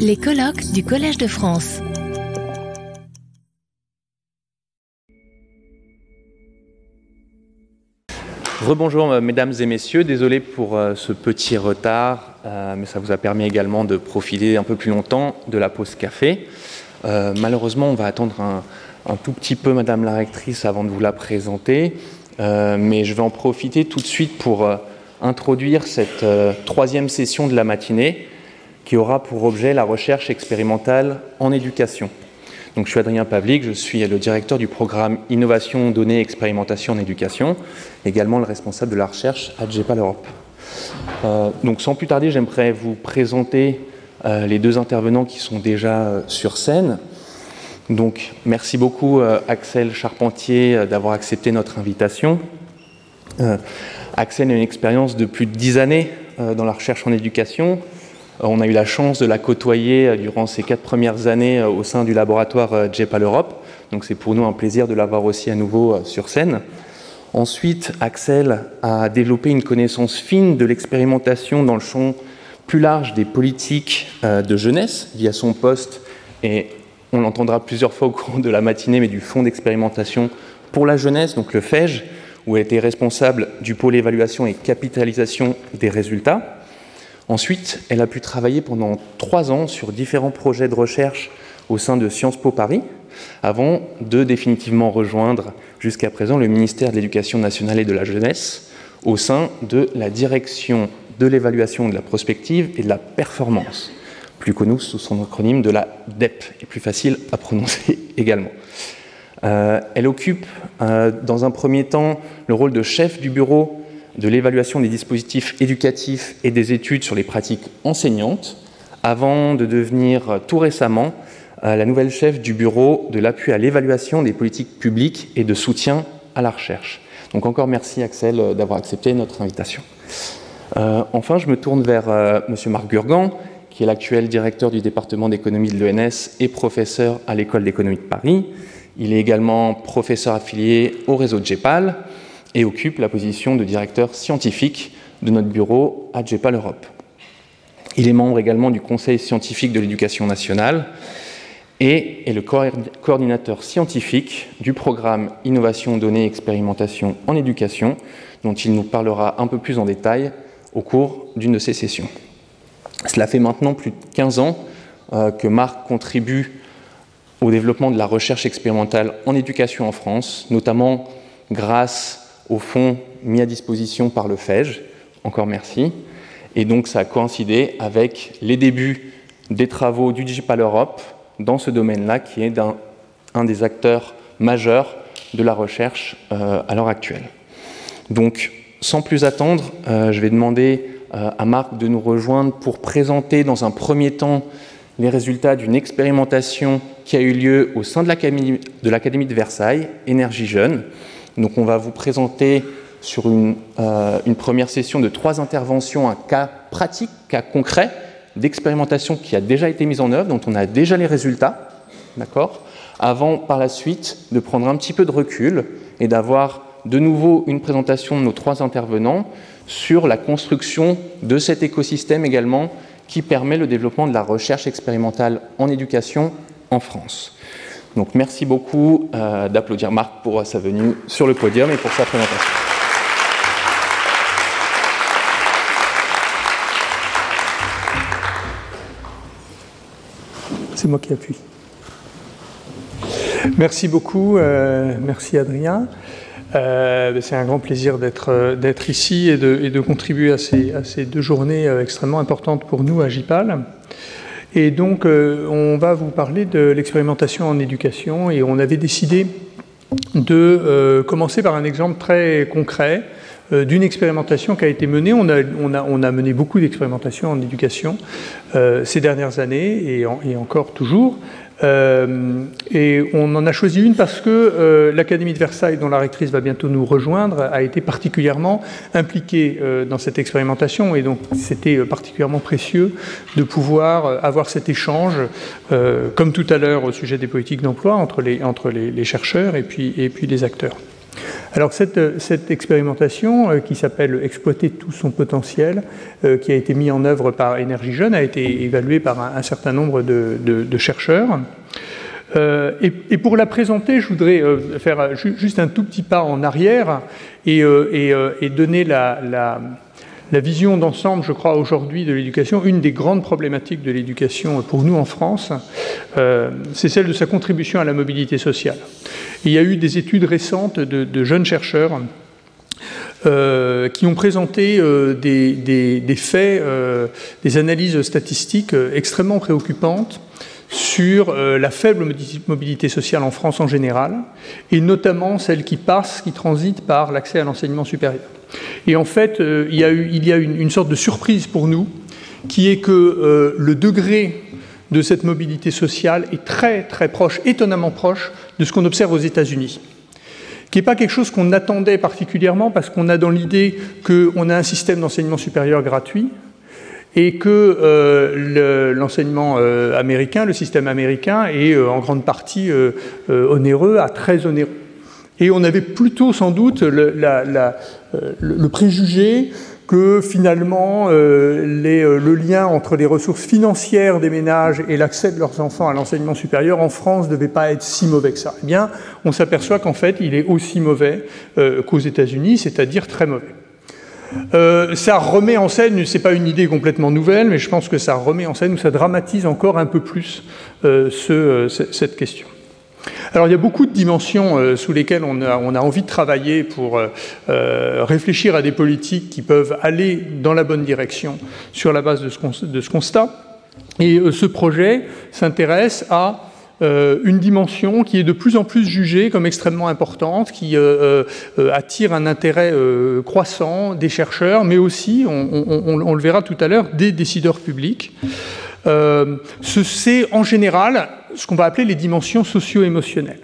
Les colloques du Collège de France. Rebonjour euh, mesdames et messieurs, désolé pour euh, ce petit retard, euh, mais ça vous a permis également de profiter un peu plus longtemps de la pause café. malheureusement, on va attendre un, un, tout petit peu madame la rectrice avant de vous la présenter, mais je vais en profiter tout de suite pour introduire cette troisième session de la matinée qui aura pour objet la recherche expérimentale en éducation. Donc, je suis Adrien Pavlik, je suis le directeur du programme Innovation, Données, Expérimentation en éducation, également le responsable de la recherche à GEPAL Europe. Euh, donc, sans plus tarder, j'aimerais vous présenter euh, les deux intervenants qui sont déjà euh, sur scène. Donc, merci beaucoup Axel Charpentier d'avoir accepté notre invitation. Axel a une expérience de plus de dix années dans la recherche en éducation, on a eu la chance de la côtoyer euh, durant ces quatre premières années euh, au sein du laboratoire JEPAL Europe. Donc c'est pour nous un plaisir de l'avoir aussi à nouveau sur scène. Ensuite, Axel a développé une connaissance fine de l'expérimentation dans le champ plus large des politiques de jeunesse via son poste, et on l'entendra plusieurs fois au cours de la matinée, mais du Fonds d'expérimentation pour la jeunesse, donc le FEJ, où elle était responsable du pôle évaluation et capitalisation des résultats. Ensuite, elle a pu travailler pendant trois ans sur différents projets de recherche au sein de Sciences Po Paris, avant de définitivement rejoindre jusqu'à présent le ministère de l'Éducation nationale et de la jeunesse, au sein de la direction de l'évaluation de la prospective et de la performance, plus connue sous son acronyme de la DEP, et plus facile à prononcer également. Euh, elle occupe euh, dans un premier temps le rôle de chef du bureau de l'évaluation des dispositifs éducatifs et des études sur les pratiques enseignantes, avant de devenir euh, tout récemment euh, la nouvelle chef du bureau de l'appui à l'évaluation des politiques publiques et de soutien à la recherche. Donc encore merci Axel euh, d'avoir accepté notre invitation. enfin, je me tourne vers M. Marc Gurgan, qui est l'actuel directeur du département d'économie de l'ENS et professeur à l'école d'économie de Paris. Il est également professeur affilié au réseau de GEPAL et occupe la position de directeur scientifique de notre bureau à GEPAL Europe. Il est membre également du Conseil scientifique de l'éducation nationale et est le coordinateur scientifique du programme Innovation, Données, Expérimentation en éducation, dont il nous parlera un peu plus en détail au cours d'une de ces sessions. Cela fait maintenant plus de 15 ans euh, que Marc contribue au développement de la recherche expérimentale en éducation en France, notamment grâce au fond mis à disposition par le FEJ. Encore merci. Et donc ça a coïncidé avec les débuts des travaux du Digital Europe dans ce domaine-là, qui est un, des acteurs majeurs de la recherche euh, à l'heure actuelle. Donc, sans plus attendre, euh, je vais demander euh, à Marc de nous rejoindre pour présenter dans un premier temps les résultats d'une expérimentation qui a eu lieu au sein de l'Académie de, de Versailles, Énergie Jeune, donc on va vous présenter sur une, euh, une, première session de trois interventions un cas pratique, cas concret d'expérimentation qui a déjà été mise en œuvre, dont on a déjà les résultats, d'accord? Avant, par la suite, de prendre un petit peu de recul et d'avoir de nouveau une présentation de nos trois intervenants sur la construction de cet écosystème également qui permet le développement de la recherche expérimentale en éducation en France. Donc merci beaucoup euh, d'applaudir Marc pour sa venue sur le podium et pour sa présentation. C'est moi qui appuie. Merci beaucoup, euh, merci Adrien. Euh, c'est un grand plaisir d'être ici et de, contribuer à ces, à ces, deux journées extrêmement importantes pour nous à JIPAL. Et donc, euh, on va vous parler de l'expérimentation en éducation et on avait décidé de euh, commencer par un exemple très concret euh, d'une expérimentation qui a été menée. On a, mené beaucoup d'expérimentations en éducation ces dernières années et encore toujours. Euh, et on en a choisi une parce que euh, l'Académie de Versailles, dont la rectrice va bientôt nous rejoindre, a été particulièrement impliquée euh, dans cette expérimentation. Et donc, c'était particulièrement précieux de pouvoir avoir cet échange, comme tout à l'heure au sujet des politiques d'emploi, entre, les, chercheurs et puis, et puis les acteurs. Alors cette, cette expérimentation qui s'appelle Exploiter tout son potentiel, qui a été mise en œuvre par Énergie Jeune, a été évaluée par un, certain nombre de, chercheurs. Euh, et, pour la présenter, je voudrais euh, faire juste un tout petit pas en arrière et, euh, donner la vision d'ensemble, je crois, aujourd'hui de l'éducation. Une des grandes problématiques de l'éducation pour nous en France, c'est celle de sa contribution à la mobilité sociale. il y a eu des études récentes de, jeunes chercheurs qui ont présenté des, des, faits, des analyses statistiques extrêmement préoccupantes sur euh, la faible mobilité sociale en France en général, et notamment celle qui passe, qui transite par l'accès à l'enseignement supérieur. Et en fait, euh, il y a, une, sorte de surprise pour nous, qui est que euh, le degré de cette mobilité sociale est très très proche, étonnamment proche, de ce qu'on observe aux États-Unis qui n'est pas quelque chose qu'on attendait particulièrement parce qu'on a dans l'idée qu'on a un système d'enseignement supérieur gratuit, et que euh, l'enseignement euh, américain, le système américain, est euh, en grande partie onéreux, à très onéreux. Et on avait plutôt sans doute le, le préjugé que finalement les, le lien entre les ressources financières des ménages et l'accès de leurs enfants à l'enseignement supérieur en France ne devait pas être si mauvais que ça. Eh bien, on s'aperçoit qu'en fait, il est aussi mauvais qu'aux États-Unis, c'est-à-dire très mauvais. Euh, ça remet en scène, c'est pas une idée complètement nouvelle, mais je pense que ça remet en scène ou ça dramatise encore un peu plus euh, euh, cette question. Alors il y a beaucoup de dimensions sous lesquelles on a, envie de travailler pour réfléchir à des politiques qui peuvent aller dans la bonne direction sur la base de ce constat. Et ce projet s'intéresse à euh, une dimension qui est de plus en plus jugée comme extrêmement importante, qui euh, euh, attire un intérêt croissant des chercheurs, mais aussi, on, le verra tout à l'heure, des décideurs publics. C'est en général ce qu'on va appeler les dimensions socio-émotionnelles.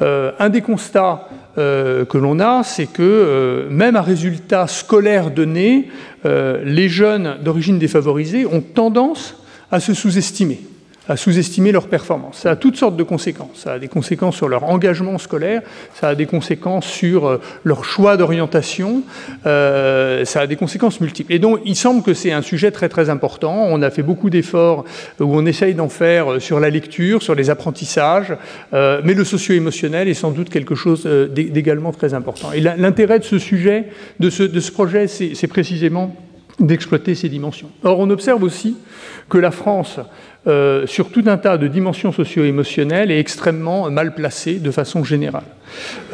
un des constats que l'on a, c'est que même à résultats scolaires donnés, les jeunes d'origine défavorisée ont tendance à se sous-estimer à sous-estimer leur performance. Ça a toutes sortes de conséquences. Ça a des conséquences sur leur engagement scolaire, ça a des conséquences sur euh, leur choix d'orientation, euh, ça a des conséquences multiples. Et donc, il semble que c'est un sujet très très important. On a fait beaucoup d'efforts où on essaye d'en faire euh, sur la lecture, sur les apprentissages, mais le socio-émotionnel est sans doute quelque chose d'également très important. Et l'intérêt de ce sujet, de ce projet, c'est précisément d'exploiter ces dimensions. Or, on observe aussi que la France euh, sur tout un tas de dimensions socio-émotionnelles est extrêmement mal placée de façon générale.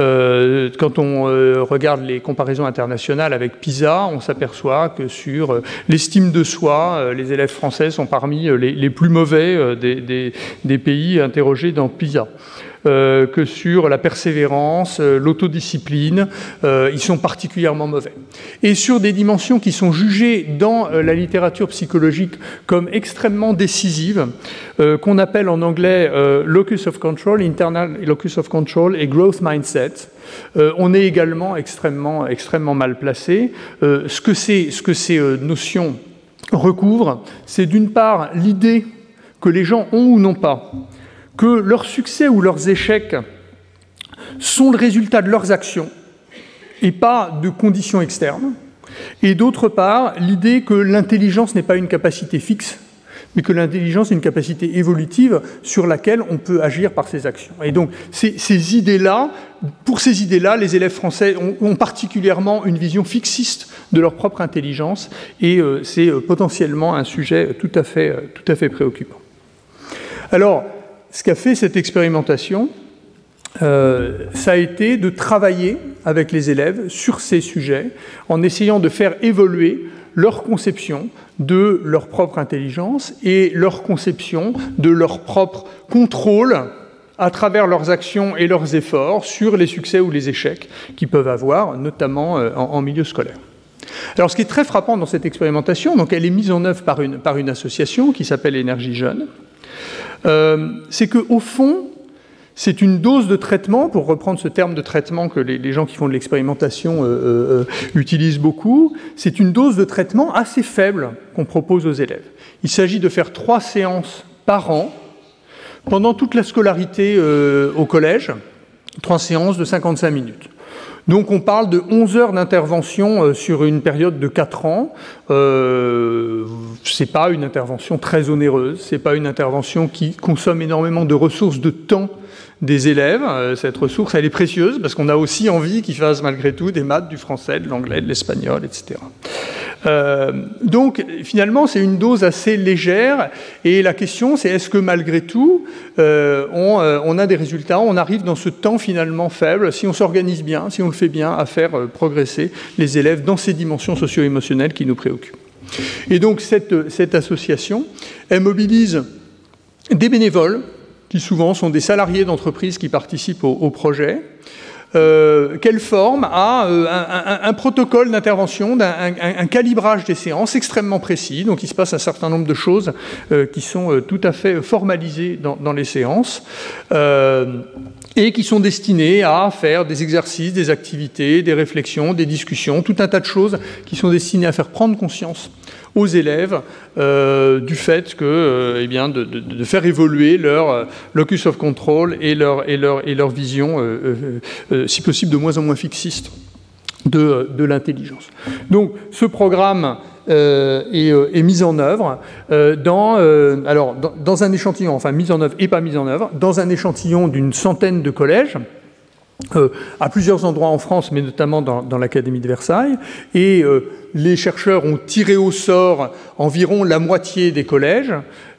Euh, quand on euh, regarde les comparaisons internationales avec PISA, on s'aperçoit que sur l'estime de soi, les élèves français sont parmi les, plus mauvais des, pays interrogés dans PISA. Euh, que sur la persévérance, euh, l'autodiscipline. Euh, ils sont particulièrement mauvais. Et sur des dimensions qui sont jugées dans la littérature psychologique comme extrêmement décisives, qu'on appelle en anglais locus of control, internal locus of control et growth mindset. on est également extrêmement, extrêmement mal placé. ce, que ce que ces notions recouvrent, c'est d'une part l'idée que les gens ont ou n'ont pas que leurs succès ou leurs échecs sont le résultat de leurs actions et pas de conditions externes. Et d'autre part, l'idée que l'intelligence n'est pas une capacité fixe, mais que l'intelligence est une capacité évolutive sur laquelle on peut agir par ses actions. Et donc, ces, idées-là, pour ces idées-là, les élèves français ont, particulièrement une vision fixiste de leur propre intelligence, et euh, c'est euh, potentiellement un sujet tout à fait, euh, tout à fait préoccupant. Alors, ce qu'a fait cette expérimentation, euh, ça a été de travailler avec les élèves sur ces sujets en essayant de faire évoluer leur conception de leur propre intelligence et leur conception de leur propre contrôle à travers leurs actions et leurs efforts sur les succès ou les échecs qu'ils peuvent avoir, notamment euh, en, milieu scolaire. Alors ce qui est très frappant dans cette expérimentation, donc elle est mise en œuvre par une, par une association qui s'appelle Énergie Jeune, euh, c'est qu'au fond, c'est une dose de traitement, pour reprendre ce terme de traitement que les, gens qui font de l'expérimentation euh, euh, utilisent beaucoup, c'est une dose de traitement assez faible qu'on propose aux élèves. Il s'agit de faire trois séances par an pendant toute la scolarité au collège, trois séances de 55 minutes. Donc on parle de 11 heures d'intervention euh, sur une période de 4 ans. Euh, c'est pas une intervention très onéreuse, c'est pas une intervention qui consomme énormément de ressources de temps des élèves. Euh, cette ressource, elle est précieuse parce qu'on a aussi envie qu'ils fassent malgré tout des maths, du français, de l'anglais, de l'espagnol, etc. Euh, donc finalement, c'est une dose assez légère et la question, c'est est-ce que malgré tout, euh, on, on, a des résultats, on arrive dans ce temps finalement faible, si on s'organise bien, si on le fait bien, à faire progresser les élèves dans ces dimensions socio-émotionnelles qui nous préoccupent. Et donc cette association, elle mobilise des bénévoles qui souvent sont des salariés d'entreprises qui participent au, projet. Euh, qu'elle forme à euh, un, protocole d'intervention, un, calibrage des séances extrêmement précis. Donc il se passe un certain nombre de choses euh, qui sont tout à fait formalisées dans les séances et qui sont destinées à faire des exercices, des activités, des réflexions, des discussions, tout un tas de choses qui sont destinées à faire prendre conscience aux élèves euh, du fait que, euh, eh bien, de, faire évoluer leur euh, locus of control et leur, et leur, et leur vision, si possible, de moins en moins fixiste de, de l'intelligence. Donc, ce programme est, mis en œuvre dans, alors, dans, un échantillon, enfin mis en œuvre et pas mis en œuvre, dans un échantillon d'une centaine de collèges. à plusieurs endroits en France, mais notamment dans, dans l'Académie de Versailles. Et les chercheurs ont tiré au sort environ la moitié des collèges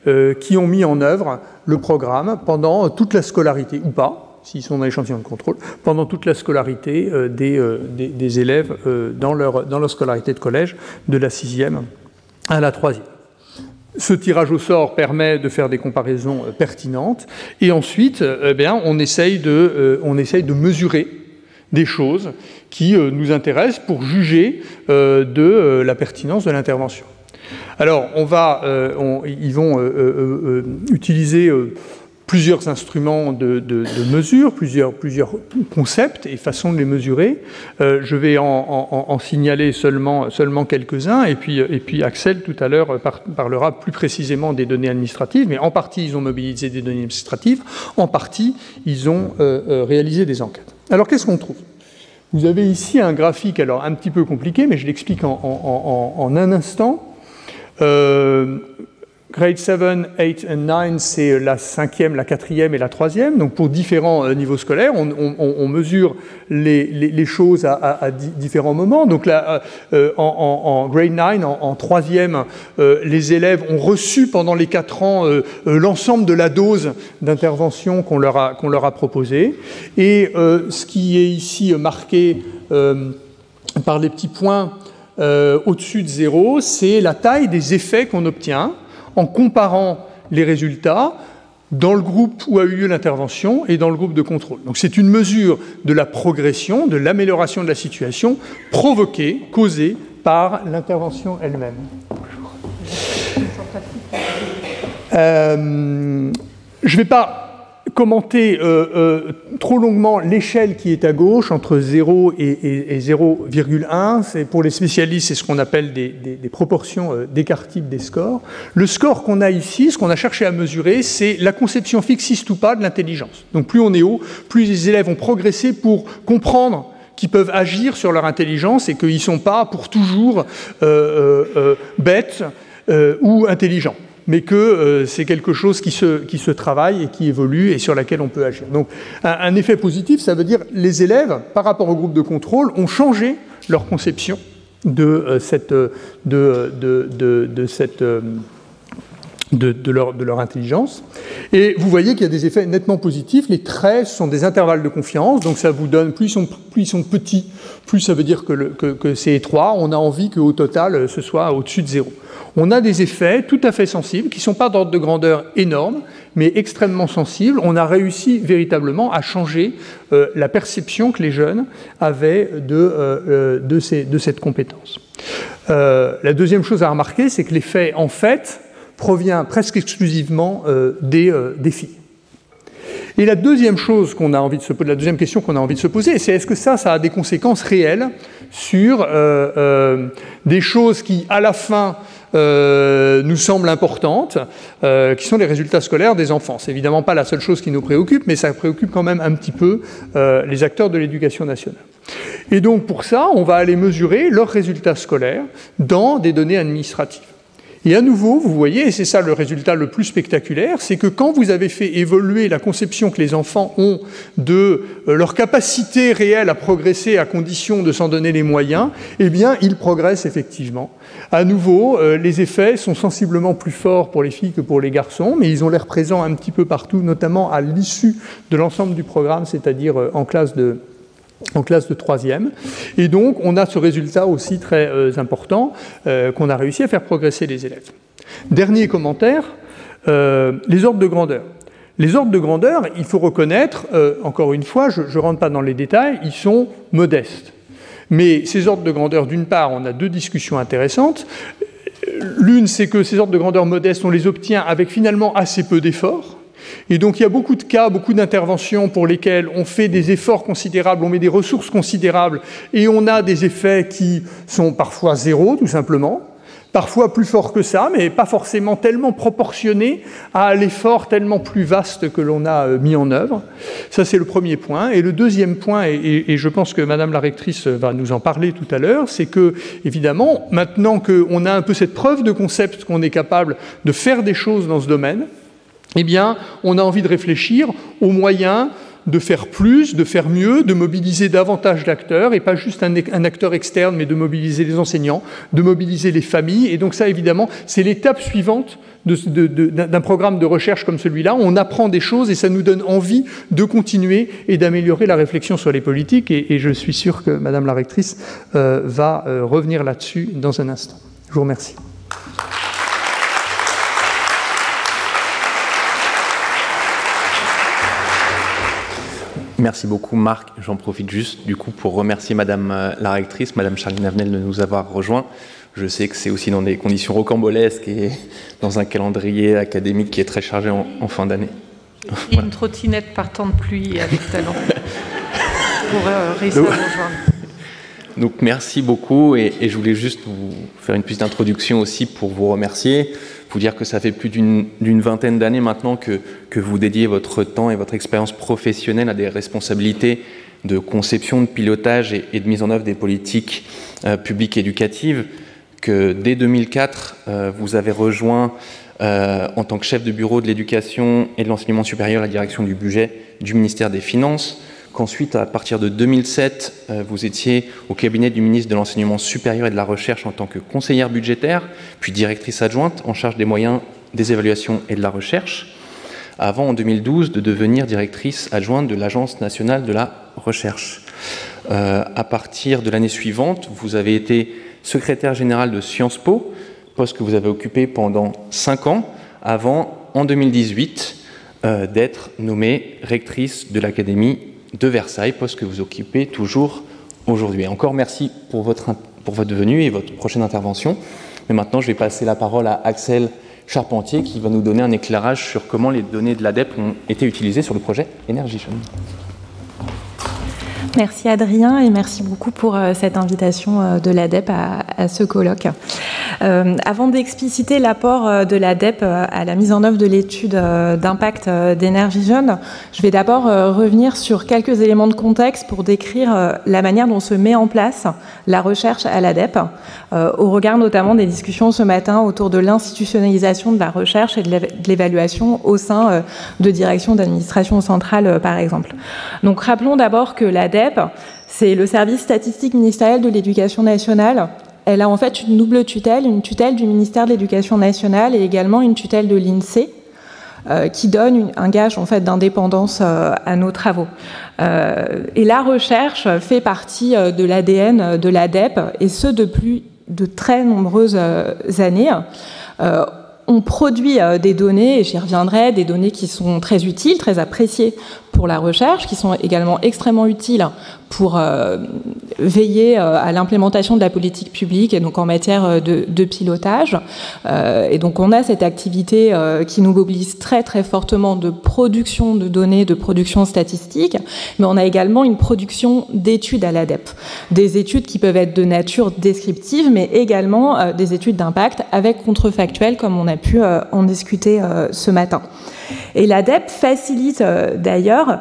euh, qui ont mis en œuvre le programme pendant toute la scolarité, ou pas, s'ils sont dans l'échantillon de contrôle, pendant toute la scolarité euh, euh, des, élèves dans, leur, scolarité de collège, de la sixième à la troisième. Ce tirage au sort permet de faire des comparaisons pertinentes et ensuite, eh on, essaye de, on essaye de mesurer des choses qui euh, nous intéressent pour juger euh, de euh, la pertinence de l'intervention. Alors, on va, ils vont utiliser plusieurs instruments de, mesure, plusieurs, plusieurs, concepts et façons de les mesurer. je vais en, signaler seulement, seulement quelques-uns, et puis, et puis Axel tout à l'heure parlera plus précisément des données administratives, mais en partie ils ont mobilisé des données administratives, en partie ils ont réalisé des enquêtes. Alors qu'est-ce qu'on trouve? Vous avez ici un graphique, alors un petit peu compliqué, mais je l'explique en, un instant. Euh, Grade 7, 8 et 9, c'est la cinquième, la quatrième et la troisième. Donc pour différents euh, niveaux scolaires, on, mesure les, choses à, différents moments. Donc là, euh, euh, en, grade 9, en, troisième, les élèves ont reçu pendant les quatre ans l'ensemble de la dose d'intervention qu'on leur, a, qu'on leur a proposée. Et ce qui est ici marqué par les petits points au-dessus de zéro, c'est la taille des effets qu'on obtient en comparant les résultats dans le groupe où a eu lieu l'intervention et dans le groupe de contrôle. Donc c'est une mesure de la progression, de l'amélioration de la situation provoquée, causée par l'intervention elle-même. Euh, je ne vais pas commenter euh, euh, trop longuement l'échelle qui est à gauche entre 0 et, 0,1. C'est pour les spécialistes, c'est ce qu'on appelle des, proportions euh, d'écart-type des scores. Le score qu'on a ici, ce qu'on a cherché à mesurer, c'est la conception fixiste ou pas de l'intelligence. Donc plus on est haut, plus les élèves ont progressé pour comprendre qu'ils peuvent agir sur leur intelligence et qu'ils ne sont pas pour toujours bêtes ou intelligents mais que euh, c'est quelque chose qui se, qui se travaille et qui évolue et sur laquelle on peut agir. Donc un, effet positif, ça veut dire les élèves, par rapport au groupe de contrôle, ont changé leur conception de euh, cette, de, de, de, cette de, leur, de, intelligence. Et vous voyez qu'il y a des effets nettement positifs. Les traits sont des intervalles de confiance, donc ça vous donne, plus ils sont, plus ils sont petits, plus ça veut dire que, que, c'est étroit. On a envie qu'au total, ce soit au-dessus de zéro on a des effets tout à fait sensibles, qui ne sont pas d'ordre de grandeur énorme, mais extrêmement sensibles. On a réussi véritablement à changer euh, la perception que les jeunes avaient de, euh, euh, de, cette compétence. la deuxième chose à remarquer, c'est que l'effet, en fait, provient presque exclusivement des, des filles. Et la deuxième chose qu'on a envie de se la deuxième question qu'on a envie de se poser, c'est est-ce que ça, ça a des conséquences réelles sur des choses qui, à la fin, euh, nous semblent importantes, euh, qui sont les résultats scolaires des enfants. C'est évidemment pas la seule chose qui nous préoccupe, mais ça préoccupe quand même un petit peu euh, les acteurs de l'éducation nationale. Et donc pour ça, on va aller mesurer leurs résultats scolaires dans des données administratives. Et à nouveau, vous voyez, et c'est ça le résultat le plus spectaculaire, c'est que quand vous avez fait évoluer la conception que les enfants ont de euh, leur capacité réelle à progresser à condition de s'en donner les moyens, eh bien, ils progressent effectivement. À nouveau, euh, les effets sont sensiblement plus forts pour les filles que pour les garçons, mais ils ont l'air présents un petit peu partout, notamment à l'issue de l'ensemble du programme, c'est-à-dire euh, en classe de en classe de troisième. Et donc, on a ce résultat aussi très euh, important euh, qu'on a réussi à faire progresser les élèves. Dernier commentaire, euh, les ordres de grandeur. Les ordres de grandeur, il faut reconnaître, encore une fois, je ne rentre pas dans les détails, ils sont modestes. Mais ces ordres de grandeur, d'une part, on a deux discussions intéressantes. L'une, c'est que ces ordres de grandeur modestes, on les obtient avec finalement assez peu d'efforts. Et donc il y a beaucoup de cas, beaucoup d'interventions pour lesquelles on fait des efforts considérables, on met des ressources considérables, et on a des effets qui sont parfois zéro, tout simplement, parfois plus forts que ça, mais pas forcément tellement proportionnés à l'effort tellement plus vaste que l'on a euh, mis en œuvre. Ça, c'est le premier point. Et le deuxième point, et, et, je pense que Madame la rectrice va nous en parler tout à l'heure, c'est que, évidemment, maintenant qu'on a un peu cette preuve de concept qu'on est capable de faire des choses dans ce domaine, eh bien, on a envie de réfléchir aux moyens de faire plus, de faire mieux, de mobiliser davantage d'acteurs, et pas juste un, acteur externe, mais de mobiliser les enseignants, de mobiliser les familles. Et donc ça, évidemment, c'est l'étape suivante d'un programme de recherche comme celui-là. On apprend des choses et ça nous donne envie de continuer et d'améliorer la réflexion sur les politiques. Et, je suis sûr que Madame la rectrice euh, va euh, revenir là-dessus dans un instant. Je vous remercie. Merci beaucoup Marc. J'en profite juste du coup pour remercier Madame euh, la rectrice, Madame Charline Avenel de nous avoir rejoints. Je sais que c'est aussi dans des conditions rocambolesques et dans un calendrier académique qui est très chargé en, fin d'année. Une trottinette par temps de pluie avec talent pour euh, réussir à rejoindre. Donc merci beaucoup et, et, je voulais juste vous faire une petite introduction aussi pour vous remercier vous dire que ça fait plus d'une vingtaine d'années maintenant que, vous dédiez votre temps et votre expérience professionnelle à des responsabilités de conception, de pilotage et, de mise en œuvre des politiques euh, publiques éducatives, que dès 2004, euh, vous avez rejoint euh, en tant que chef de bureau de l'éducation et de l'enseignement supérieur la direction du budget du ministère des Finances, qu'ensuite, à partir de 2007, euh, vous étiez au cabinet du ministre de l'Enseignement supérieur et de la Recherche en tant que conseillère budgétaire, puis directrice adjointe en charge des moyens, des évaluations et de la recherche, avant en 2012 de devenir directrice adjointe de l'Agence nationale de la recherche. Euh, à partir de l'année suivante, vous avez été secrétaire général de Sciences Po, poste que vous avez occupé pendant cinq ans, avant, en 2018, euh, d'être nommée rectrice de l'Académie de Versailles, poste que vous occupez toujours aujourd'hui. Encore merci pour votre, pour votre venue et votre prochaine intervention. Mais maintenant, je vais passer la parole à Axel Charpentier qui va nous donner un éclairage sur comment les données de l'ADEP ont été utilisées sur le projet Energy Merci Adrien et merci beaucoup pour euh, cette invitation euh, de l'ADEP à, ce colloque. Euh, avant d'expliciter l'apport de l'ADEP à la mise en œuvre de l'étude d'impact d'énergie jeune, je vais d'abord revenir sur quelques éléments de contexte pour décrire la manière dont se met en place la recherche à l'ADEP, au regard notamment des discussions ce matin autour de l'institutionnalisation de la recherche et de l'évaluation au sein de directions d'administration centrale, par exemple. Donc rappelons d'abord que l'ADEP c'est le service statistique ministériel de l'éducation nationale. Elle a en fait une double tutelle, une tutelle du ministère de l'Éducation nationale et également une tutelle de l'INSEE. Euh, qui donne un gage en fait d'indépendance euh, à nos travaux. Euh, et la recherche fait partie de l'ADN de l'ADEP et ce depuis de très nombreuses années on produit des données, et j'y reviendrai, des données qui sont très utiles, très appréciées pour la recherche, qui sont également extrêmement utiles pour euh, veiller euh, à l'implémentation de la politique publique et donc en matière euh, de, pilotage. et donc on a cette activité qui nous mobilise très très fortement de production de données, de production statistique, mais on a également une production d'études à l'ADEP, des études qui peuvent être de nature descriptive, mais également des études d'impact avec contrefactuel, comme on a pu en discuter ce matin. Et l'ADEP facilite d'ailleurs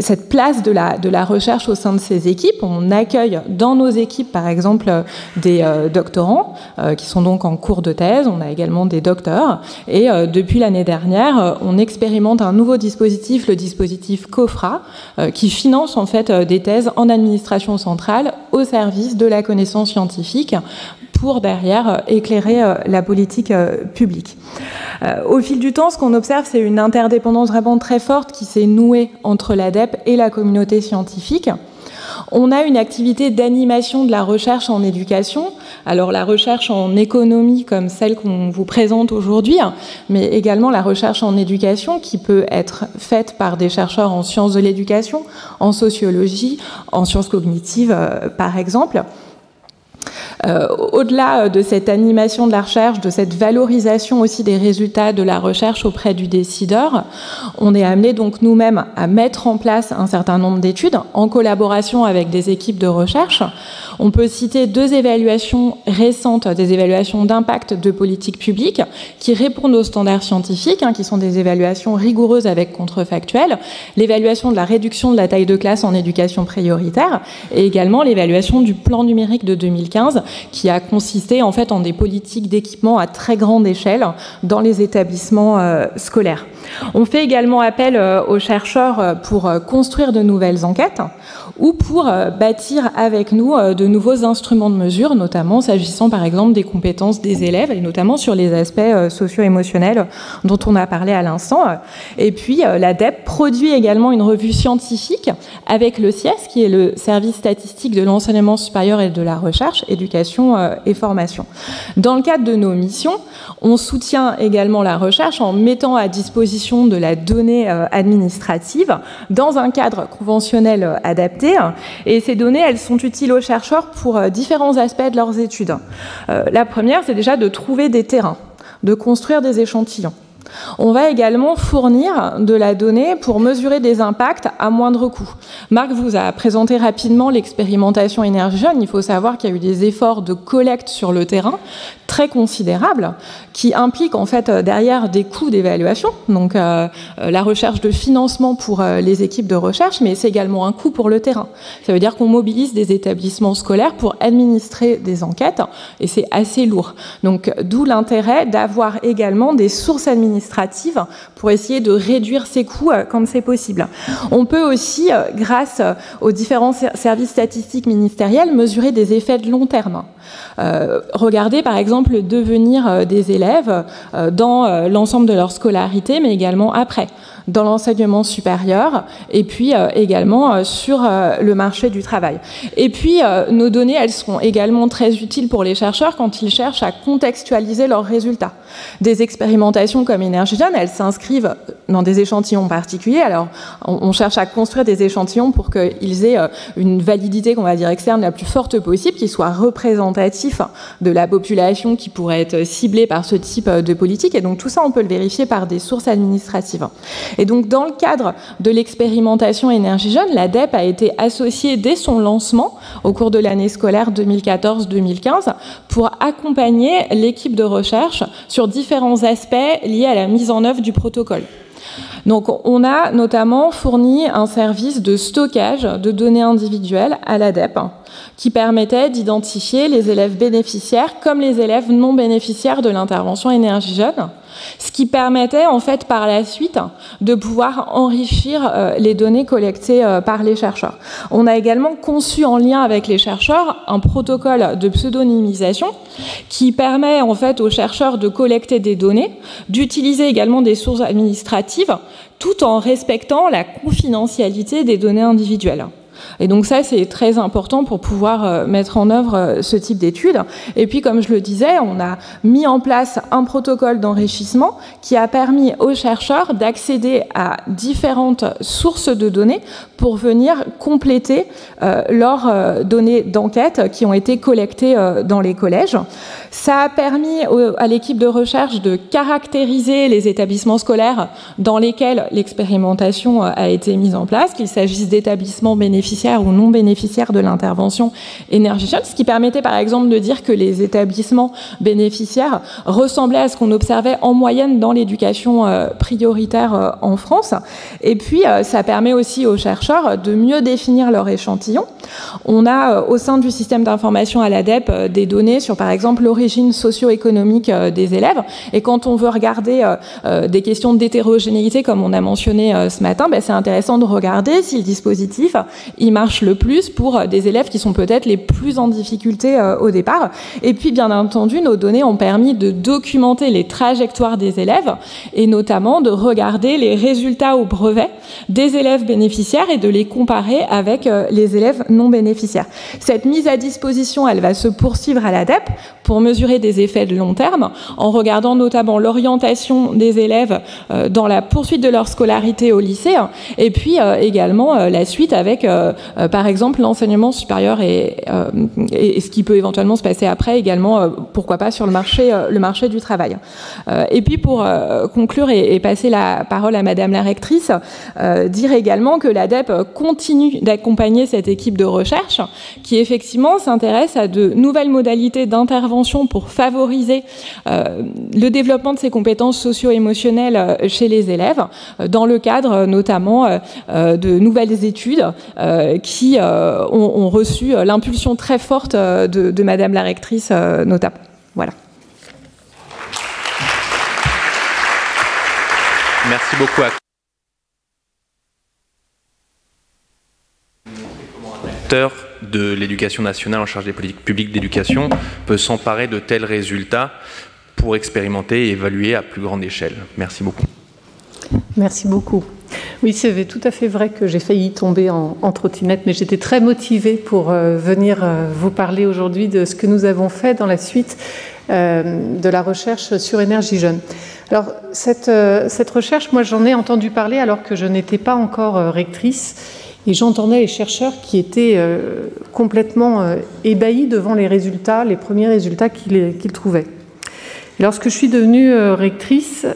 cette place de la, recherche au sein de ces équipes. On accueille dans nos équipes, par exemple, des doctorants qui sont donc en cours de thèse. On a également des docteurs. Et depuis l'année dernière, on expérimente un nouveau dispositif, le dispositif COFRA, qui finance en fait des thèses en administration centrale au service de la connaissance scientifique pour derrière euh, éclairer euh, la politique euh, publique. Au fil du temps, ce qu'on observe, c'est une interdépendance vraiment très forte qui s'est nouée entre l'ADEP et la communauté scientifique. On a une activité d'animation de la recherche en éducation. Alors la recherche en économie comme celle qu'on vous présente aujourd'hui, mais également la recherche en éducation qui peut être faite par des chercheurs en sciences de l'éducation, en sociologie, en sciences cognitives par exemple. Euh, au-delà euh, de cette animation de la recherche, de cette valorisation aussi des résultats de la recherche auprès du décideur, on est amené donc nous-mêmes à mettre en place un certain nombre d'études en collaboration avec des équipes de recherche. On peut citer deux évaluations récentes, des évaluations d'impact de politique publique qui répondent aux standards scientifiques, hein, qui sont des évaluations rigoureuses avec contrefactuels, l'évaluation de la réduction de la taille de classe en éducation prioritaire et également l'évaluation du plan numérique de 2015 qui a consisté en fait en des politiques d'équipement à très grande échelle dans les établissements euh, scolaires. On fait également appel euh, aux chercheurs euh, pour construire de nouvelles enquêtes ou pour bâtir avec nous de nouveaux instruments de mesure, notamment s'agissant par exemple des compétences des élèves et notamment sur les aspects socio-émotionnels dont on a parlé à l'instant. Et puis l'ADEP produit également une revue scientifique avec le CIES, qui est le service statistique de l'enseignement supérieur et de la recherche, éducation euh, et formation. Dans le cadre de nos missions, on soutient également la recherche en mettant à disposition de la donnée euh, administrative dans un cadre conventionnel euh, adapté. Et ces données, elles sont utiles aux chercheurs pour différents aspects de leurs études. La première, c'est déjà de trouver des terrains, de construire des échantillons. On va également fournir de la donnée pour mesurer des impacts à moindre coût. Marc vous a présenté rapidement l'expérimentation énergie jeune. Il faut savoir qu'il y a eu des efforts de collecte sur le terrain très considérables qui impliquent en fait derrière des coûts d'évaluation, donc euh, euh, la recherche de financement pour euh, les équipes de recherche, mais c'est également un coût pour le terrain. Ça veut dire qu'on mobilise des établissements scolaires pour administrer des enquêtes et c'est assez lourd. Donc d'où l'intérêt d'avoir également des sources administratives pour essayer de réduire ces coûts euh, quand c'est possible. On peut aussi, euh, grâce euh, aux différents services statistiques ministériels, mesurer des effets de long terme. regardez par exemple le devenir des élèves dans l'ensemble de leur scolarité, mais également après dans l'enseignement supérieur et puis euh, également euh, sur euh, le marché du travail. Et puis, nos données, elles seront également très utiles pour les chercheurs quand ils cherchent à contextualiser leurs résultats. Des expérimentations comme Énergie elles s'inscrivent dans des échantillons particuliers. Alors, on, cherche à construire des échantillons pour qu'ils aient une validité, qu'on va dire, externe la plus forte possible, qui soit représentatif de la population qui pourrait être ciblée par ce type de politique. Et donc, tout ça, on peut le vérifier par des sources administratives. Et donc, dans le cadre de l'expérimentation énergie jeune, l'ADEP a été associée dès son lancement au cours de l'année scolaire 2014-2015 pour accompagner l'équipe de recherche sur différents aspects liés à la mise en œuvre du protocole. Donc, on a notamment fourni un service de stockage de données individuelles à l'ADEP qui permettait d'identifier les élèves bénéficiaires comme les élèves non bénéficiaires de l'intervention énergie jeune ce qui permettait en fait par la suite de pouvoir enrichir euh, les données collectées euh, par les chercheurs. On a également conçu en lien avec les chercheurs un protocole de pseudonymisation qui permet en fait aux chercheurs de collecter des données, d'utiliser également des sources administratives tout en respectant la confidentialité des données individuelles. Et donc ça, c'est très important pour pouvoir euh, mettre en œuvre euh, ce type d'études. Et puis, comme je le disais, on a mis en place un protocole d'enrichissement qui a permis aux chercheurs d'accéder à différentes sources de données pour venir compléter euh, leurs données d'enquête qui ont été collectées dans les collèges. Ça a permis à l'équipe de recherche de caractériser les établissements scolaires dans lesquels l'expérimentation a été mise en place, qu'il s'agisse d'établissements bénéficiaires ou non bénéficiaires de l'intervention énergétique, ce qui permettait par exemple de dire que les établissements bénéficiaires ressemblaient à ce qu'on observait en moyenne dans l'éducation euh, prioritaire euh, en France. Et puis, euh, ça permet aussi aux chercheurs de mieux définir leur échantillon. On a au sein du système d'information à l'ADEP des données sur, par exemple, l'origine socio-économique des élèves. Et quand on veut regarder des questions d'hétérogénéité, comme on a mentionné ce matin, ben, c'est intéressant de regarder si le dispositif il marche le plus pour des élèves qui sont peut-être les plus en difficulté au départ. Et puis, bien entendu, nos données ont permis de documenter les trajectoires des élèves et notamment de regarder les résultats au brevet des élèves bénéficiaires et de les comparer avec euh, les élèves non bénéficiaires. Cette mise à disposition, elle va se poursuivre à l'ADEP pour mesurer des effets de long terme en regardant notamment l'orientation des élèves euh, dans la poursuite de leur scolarité au lycée et puis euh, également la suite avec par exemple l'enseignement supérieur et, ce qui peut éventuellement se passer après également pourquoi pas sur le marché le marché du travail. et puis pour conclure et, passer la parole à Madame la rectrice, euh, dire également que l'ADEP continue d'accompagner cette équipe de recherche qui effectivement s'intéresse à de nouvelles modalités d'intervention pour favoriser euh, le développement de ces compétences socio-émotionnelles euh, chez les élèves, dans le cadre notamment de nouvelles études qui ont, reçu l'impulsion très forte de, de Madame la rectrice notamment. Voilà. Merci beaucoup à de l'éducation nationale en charge des politiques publiques d'éducation peut s'emparer de tels résultats pour expérimenter et évaluer à plus grande échelle. Merci beaucoup. Merci beaucoup. Oui, c'est tout à fait vrai que j'ai failli tomber en, trottinette, mais j'étais très motivée pour euh, venir euh, vous parler aujourd'hui de ce que nous avons fait dans la suite euh, de la recherche sur énergie jeune. Alors, cette, cette recherche, moi, j'en ai entendu parler alors que je n'étais pas encore rectrice. Et j'entendais les chercheurs qui étaient euh, complètement ébahis devant les résultats, les premiers résultats qu'ils trouvaient. lorsque je suis devenue rectrice,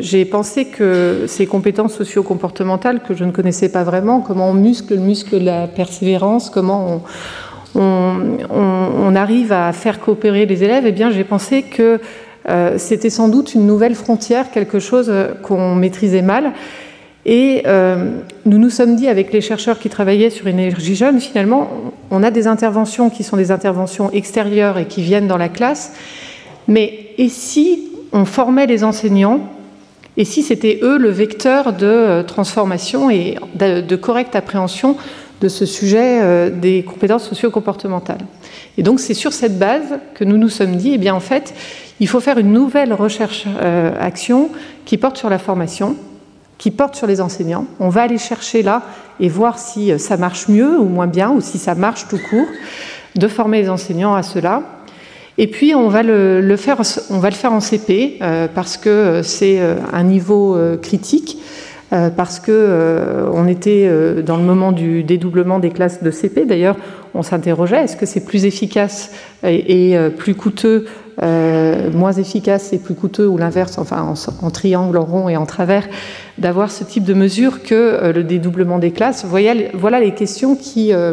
j'ai pensé que ces compétences socio-comportementales que je ne connaissais pas vraiment, comment on muscle le muscle de la persévérance, comment on, on, arrive à faire coopérer les élèves, eh bien j'ai pensé que euh, c'était sans doute une nouvelle frontière, quelque chose euh, qu'on maîtrisait mal. Et euh, nous nous sommes dit avec les chercheurs qui travaillaient sur énergie jeune, finalement, on a des interventions qui sont des interventions extérieures et qui viennent dans la classe. Mais et si on formait les enseignants? Et si c'était eux le vecteur de transformation et de, correcte appréhension de ce sujet des compétences socio-comportementales? Et donc c'est sur cette base que nous nous sommes dit, eh bien en fait, il faut faire une nouvelle recherche-action euh, qui porte sur la formation, qui porte sur les enseignants. On va aller chercher là et voir si euh, ça marche mieux ou moins bien, ou si ça marche tout court, de former les enseignants à cela. Et puis on va le, faire, on va le faire en CP euh, parce que c'est un niveau critique. Parce que on était dans le moment du dédoublement des classes de CP. D'ailleurs, on s'interrogeait est-ce que c'est plus efficace et plus coûteux euh, moins efficace et plus coûteux, ou l'inverse, enfin en, triangle, en rond et en travers, d'avoir ce type de mesure que euh, le dédoublement des classes? Voilà, les questions qui, euh,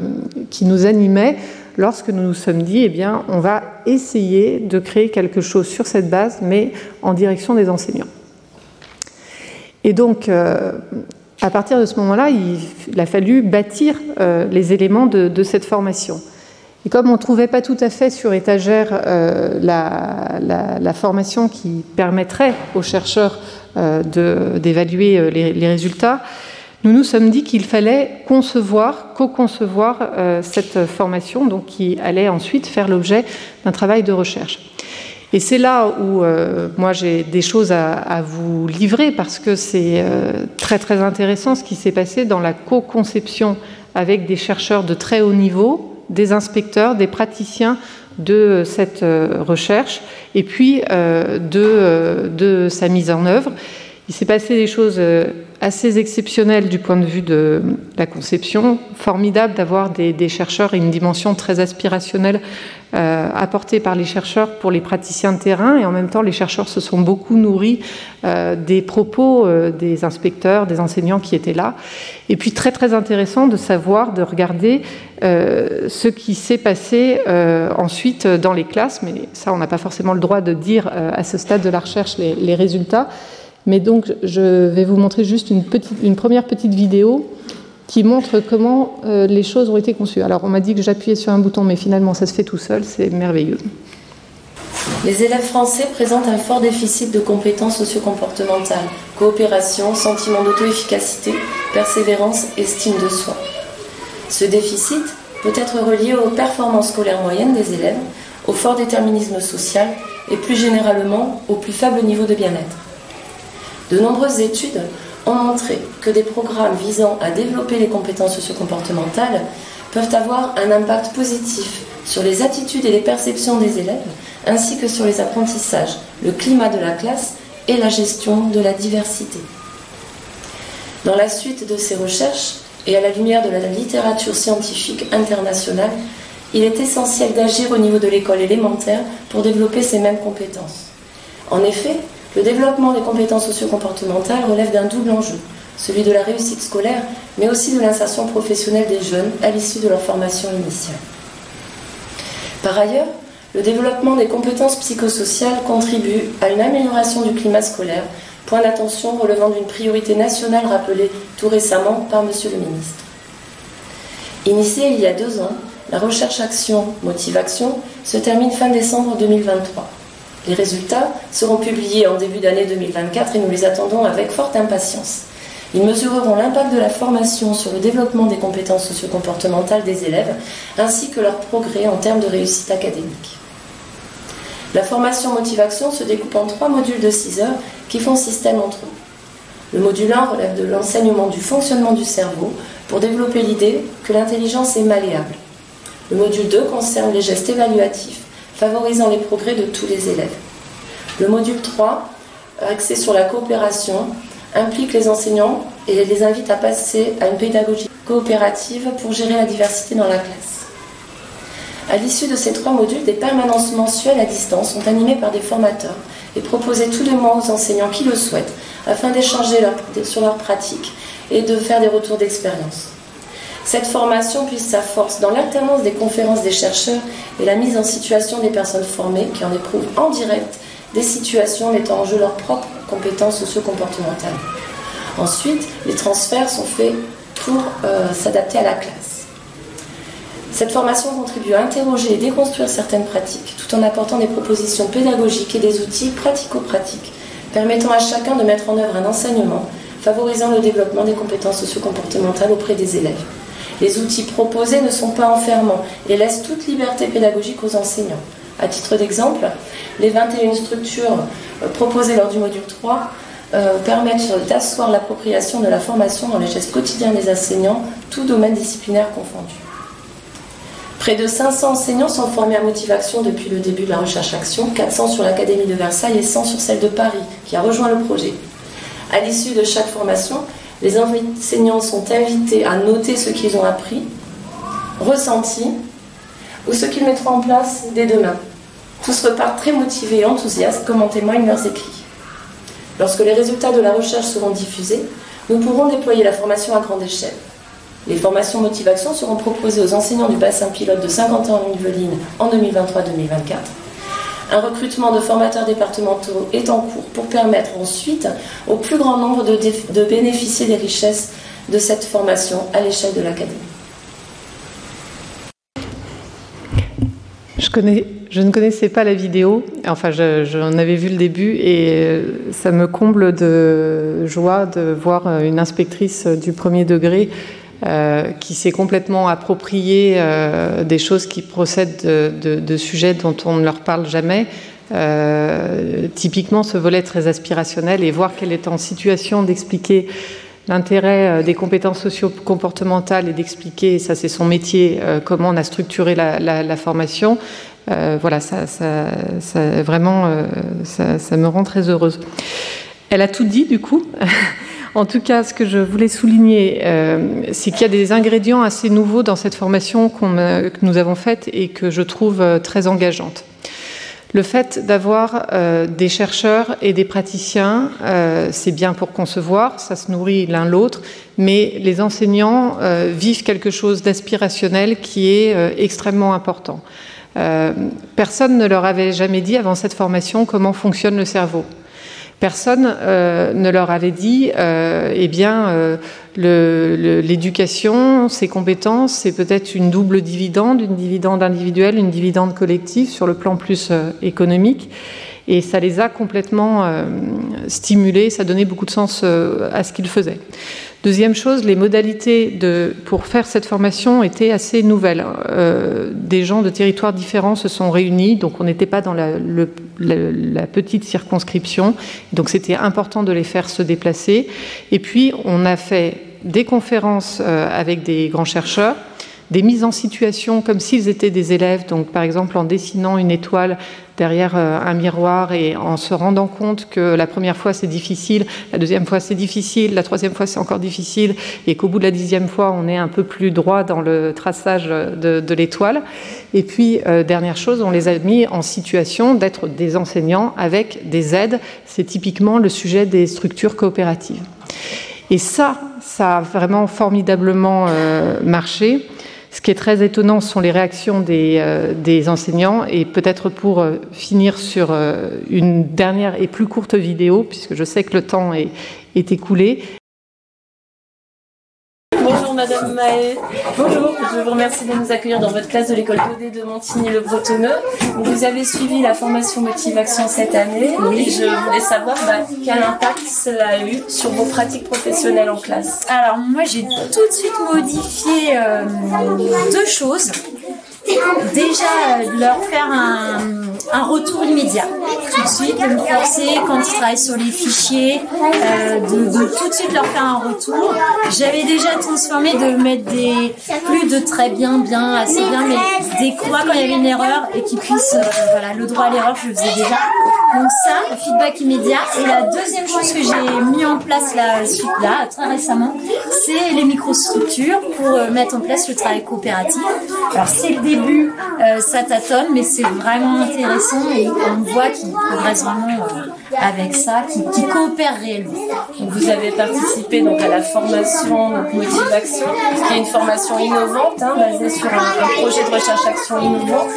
qui nous animaient lorsque nous nous sommes dit, eh bien, on va essayer de créer quelque chose sur cette base, mais en direction des enseignants. Et donc, à partir de ce moment-là, il, a fallu bâtir les éléments de cette formation. Et comme on ne trouvait pas tout à fait sur étagère euh, la, formation qui permettrait aux chercheurs euh, d'évaluer euh, les, résultats, nous nous sommes dit qu'il fallait concevoir, co-concevoir cette formation, donc qui allait ensuite faire l'objet d'un travail de recherche. Et c'est là où moi j'ai des choses à, vous livrer parce que c'est très très intéressant ce qui s'est passé dans la co-conception avec des chercheurs de très haut niveau des inspecteurs, des praticiens de cette euh, recherche et puis euh, euh, de, sa mise en œuvre. Il s'est passé des choses assez exceptionnelles du point de vue de la conception. Formidable d'avoir des, chercheurs et une dimension très aspirationnelle euh, apportées par les chercheurs pour les praticiens de terrain et en même temps les chercheurs se sont beaucoup nourris euh, des propos euh, des inspecteurs, des enseignants qui étaient là. Et puis très très intéressant de savoir, de regarder ce qui s'est passé ensuite dans les classes, mais ça on n'a pas forcément le droit de dire à ce stade de la recherche les, les, résultats. Mais donc je vais vous montrer juste une, petite, une première petite vidéo qui montre comment euh, les choses ont été conçues. Alors on m'a dit que j'appuyais sur un bouton, mais finalement ça se fait tout seul, c'est merveilleux. Les élèves français présentent un fort déficit de compétences socio-comportementales, coopération, sentiment d'auto-efficacité, persévérance, estime de soi. Ce déficit peut être relié aux performances scolaires moyennes des élèves, au fort déterminisme social et plus généralement au plus faible niveau de bien-être. De nombreuses études ont montré que des programmes visant à développer les compétences socio-comportementales peuvent avoir un impact positif sur les attitudes et les perceptions des élèves, ainsi que sur les apprentissages, le climat de la classe et la gestion de la diversité. Dans la suite de ces recherches, et à la lumière de la littérature scientifique internationale, il est essentiel d'agir au niveau de l'école élémentaire pour développer ces mêmes compétences. En effet, le développement des compétences socio-comportementales relève d'un double enjeu, celui de la réussite scolaire, mais aussi de l'insertion professionnelle des jeunes à l'issue de leur formation initiale. Par ailleurs, le développement des compétences psychosociales contribue à une amélioration du climat scolaire, point d'attention relevant d'une priorité nationale rappelée tout récemment par Monsieur le ministre. Initiée il y a deux ans, la recherche action motive-action se termine fin décembre 2023. Les résultats seront publiés en début d'année 2024 et nous les attendons avec forte impatience. Ils mesureront l'impact de la formation sur le développement des compétences socio-comportementales des élèves ainsi que leur progrès en termes de réussite académique. La formation motivation se découpe en trois modules de 6 heures qui font système entre eux. Le module 1 relève de l'enseignement du fonctionnement du cerveau pour développer l'idée que l'intelligence est malléable. Le module 2 concerne les gestes évaluatifs favorisant les progrès de tous les élèves. Le module 3, axé sur la coopération, implique les enseignants et les invite à passer à une pédagogie coopérative pour gérer la diversité dans la classe. À l'issue de ces trois modules, des permanences mensuelles à distance sont animées par des formateurs et proposées tous les mois aux enseignants qui le souhaitent afin d'échanger sur leurs pratiques et de faire des retours d'expérience. Cette formation puise sa force dans l'alternance des conférences des chercheurs et la mise en situation des personnes formées qui en éprouvent en direct des situations mettant en jeu leurs propres compétences socio-comportementales. Ensuite, les transferts sont faits pour euh, s'adapter à la classe. Cette formation contribue à interroger et déconstruire certaines pratiques, tout en apportant des propositions pédagogiques et des outils pratico-pratiques, permettant à chacun de mettre en œuvre un enseignement favorisant le développement des compétences socio-comportementales auprès des élèves. Les outils proposés ne sont pas enfermants et laissent toute liberté pédagogique aux enseignants. À titre d'exemple, les 21 structures euh, proposées lors du module 3 euh, permettent d'asseoir l'appropriation de la formation dans les gestes quotidiens des enseignants, tous domaines disciplinaires confondus. Près de 500 enseignants sont formés à Motivation depuis le début de la recherche action, 400 sur l'Académie de Versailles et 100 sur celle de Paris, qui a rejoint le projet. À l'issue de chaque formation, les enseignants sont invités à noter ce qu'ils ont appris, ressenti, ou ce qu'ils mettront en place dès demain. Tous repartent très motivés et enthousiastes, comme en témoignent leurs écrits. Lorsque les résultats de la recherche seront diffusés, nous pourrons déployer la formation à grande échelle. Les formations motivation seront proposées aux enseignants du bassin pilote de 50 ans en Yvelines en 2023-2024 un recrutement de formateurs départementaux est en cours pour permettre ensuite au plus grand nombre de, bénéficier des richesses de cette formation à l'échelle de l'Académie. Je, je, ne connaissais pas la vidéo, enfin j'en avais vu le début et euh, ça me comble de joie de voir une inspectrice du premier degré euh, qui s'est complètement approprié euh, des choses qui procèdent de, sujets dont on ne leur parle jamais. Euh, typiquement, ce volet très aspirationnel et voir qu'elle est en situation d'expliquer l'intérêt des compétences socio-comportementales et d'expliquer, ça c'est son métier, comment on a structuré la, formation. voilà, ça, ça vraiment, ça, me rend très heureuse. Elle a tout dit du coup. En tout cas, ce que je voulais souligner, euh, c'est qu'il y a des ingrédients assez nouveaux dans cette formation que nous avons faite et que je trouve euh, très engageante. Le fait d'avoir euh, des chercheurs et des praticiens, c'est bien pour concevoir, ça se nourrit l'un l'autre, mais les enseignants vivent quelque chose d'aspirationnel qui est extrêmement important. personne ne leur avait jamais dit avant cette formation comment fonctionne le cerveau. Personne euh, ne leur avait dit, euh, eh bien, euh, l'éducation, ses compétences, c'est peut-être une double dividende, une dividende individuelle, une dividende collective sur le plan plus économique. Et ça les a complètement stimulés, ça donnait beaucoup de sens à ce qu'ils faisaient. Deuxième chose, les modalités de, pour faire cette formation étaient assez nouvelles. Euh, des gens de territoires différents se sont réunis, donc on n'était pas dans la, la, petite circonscription, donc c'était important de les faire se déplacer. Et puis on a fait des conférences euh, avec des grands chercheurs des mises en situation comme s'ils étaient des élèves, donc par exemple en dessinant une étoile derrière euh, un miroir et en se rendant compte que la première fois c'est difficile, la deuxième fois c'est difficile, la troisième fois c'est encore difficile, et qu'au bout de la dixième fois on est un peu plus droit dans le traçage de, l'étoile. Et puis, euh, dernière chose, on les a mis en situation d'être des enseignants avec des aides. C'est typiquement le sujet des structures coopératives. Et ça, ça a vraiment formidablement euh, marché. Ce qui est très étonnant sont les réactions des, euh, enseignants. Et peut-être pour euh, finir sur euh, une dernière et plus courte vidéo, puisque je sais que le temps est écoulé, Madame Mahé. Bonjour, je vous remercie de nous accueillir dans votre classe de l'école 2D de Montigny-le-Bretonneux. Vous avez suivi la formation Motivation cette année et je voulais savoir bah, quel impact cela a eu sur vos pratiques professionnelles en classe? Alors moi j'ai tout de suite modifié euh, deux choses. Déjà, euh, leur faire un, retour immédiat. Tout de suite, de me forcer quand ils travaillent sur les fichiers, euh, de, tout de suite leur faire un retour. J'avais déjà transformé de mettre des plus de très bien, bien, assez bien, mais des quoi quand il y avait une erreur et qu'ils puissent, euh, voilà, le droit à l'erreur, je le faisais déjà. Donc ça, feedback immédiat. Et la deuxième chose que j'ai mis en place là, là très récemment, c'est les microstructures pour mettre en place le travail coopératif. Alors c'est le début, euh, ça tâtonne, mais c'est vraiment intéressant et on voit qu'ils progressent vraiment euh, avec ça, qui, qui coopèrent réellement. vous avez participé donc à la formation donc Motivation, qui est une formation innovante, hein, basée sur un, projet de recherche-action innovant.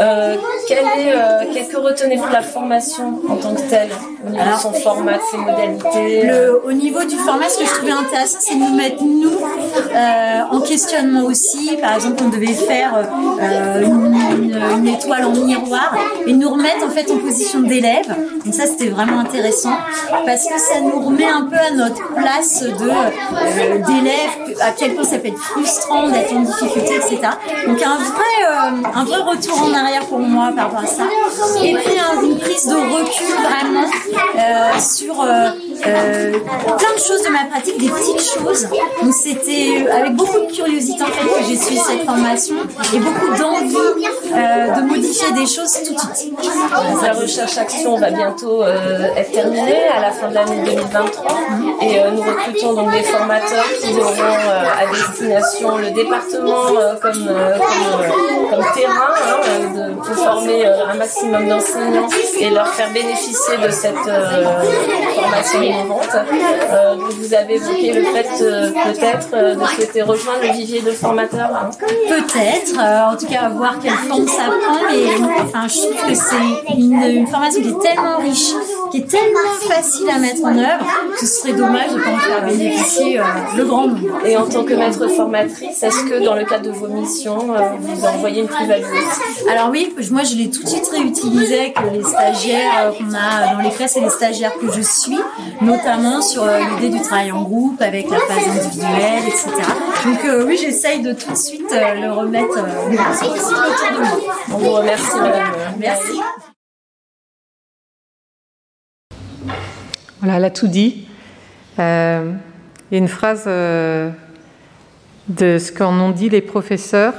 Euh, quel est, euh, que retenez-vous de la formation en tant que telle, au niveau de son format, de ses modalités le, Au niveau du format, ce que je trouvais intéressant, c'est de nous mettre, nous, euh, en questionnement aussi. Par exemple, on devait faire euh, une, une, étoile en miroir et nous remettre en fait en position d'élève. Donc ça, c'était vraiment intéressant parce que ça nous remet un peu à notre place de euh, d'élève, à quel point ça peut être frustrant d'être en difficulté, etc. Donc un vrai, euh, un vrai retour en arrière pour moi par rapport à ça. Et puis une prise de recul vraiment euh, sur plein de choses de ma pratique, des petites choses. Donc c'était avec beaucoup de curiosité en fait que j'ai suivi cette formation et beaucoup d'envie de modifier des choses tout de suite. La recherche action va bientôt être terminée à la fin de l'année 2023 et euh, nous recrutons donc des formateurs qui auront euh, à destination le département comme, comme, terrain hein, de, pour former un maximum d'enseignants et leur faire bénéficier de cette formation euh, vous avez évoqué le fait euh, peut-être euh, de souhaiter rejoindre le vivier de formateurs. Peut-être, en tout cas voir quelle forme ça prend, enfin je trouve que c'est une, formation qui est tellement riche, qui est tellement facile à mettre en œuvre, que ce serait dommage de ne pas en faire bénéficier le grand nombre. Et en tant que maître formatrice, est-ce que dans le cadre de vos missions, vous envoyez une plus-value Alors oui, moi je l'ai tout de suite réutilisé avec les stagiaires qu'on a dans les classes et les stagiaires que je suis notamment sur euh, l'idée du travail en groupe avec la phase individuelle, etc. Donc euh, oui, j'essaye de tout de suite euh, le remettre moi. On vous remercie, madame. Merci. Voilà, elle a tout dit. il y a une phrase de ce qu'en ont dit les professeurs.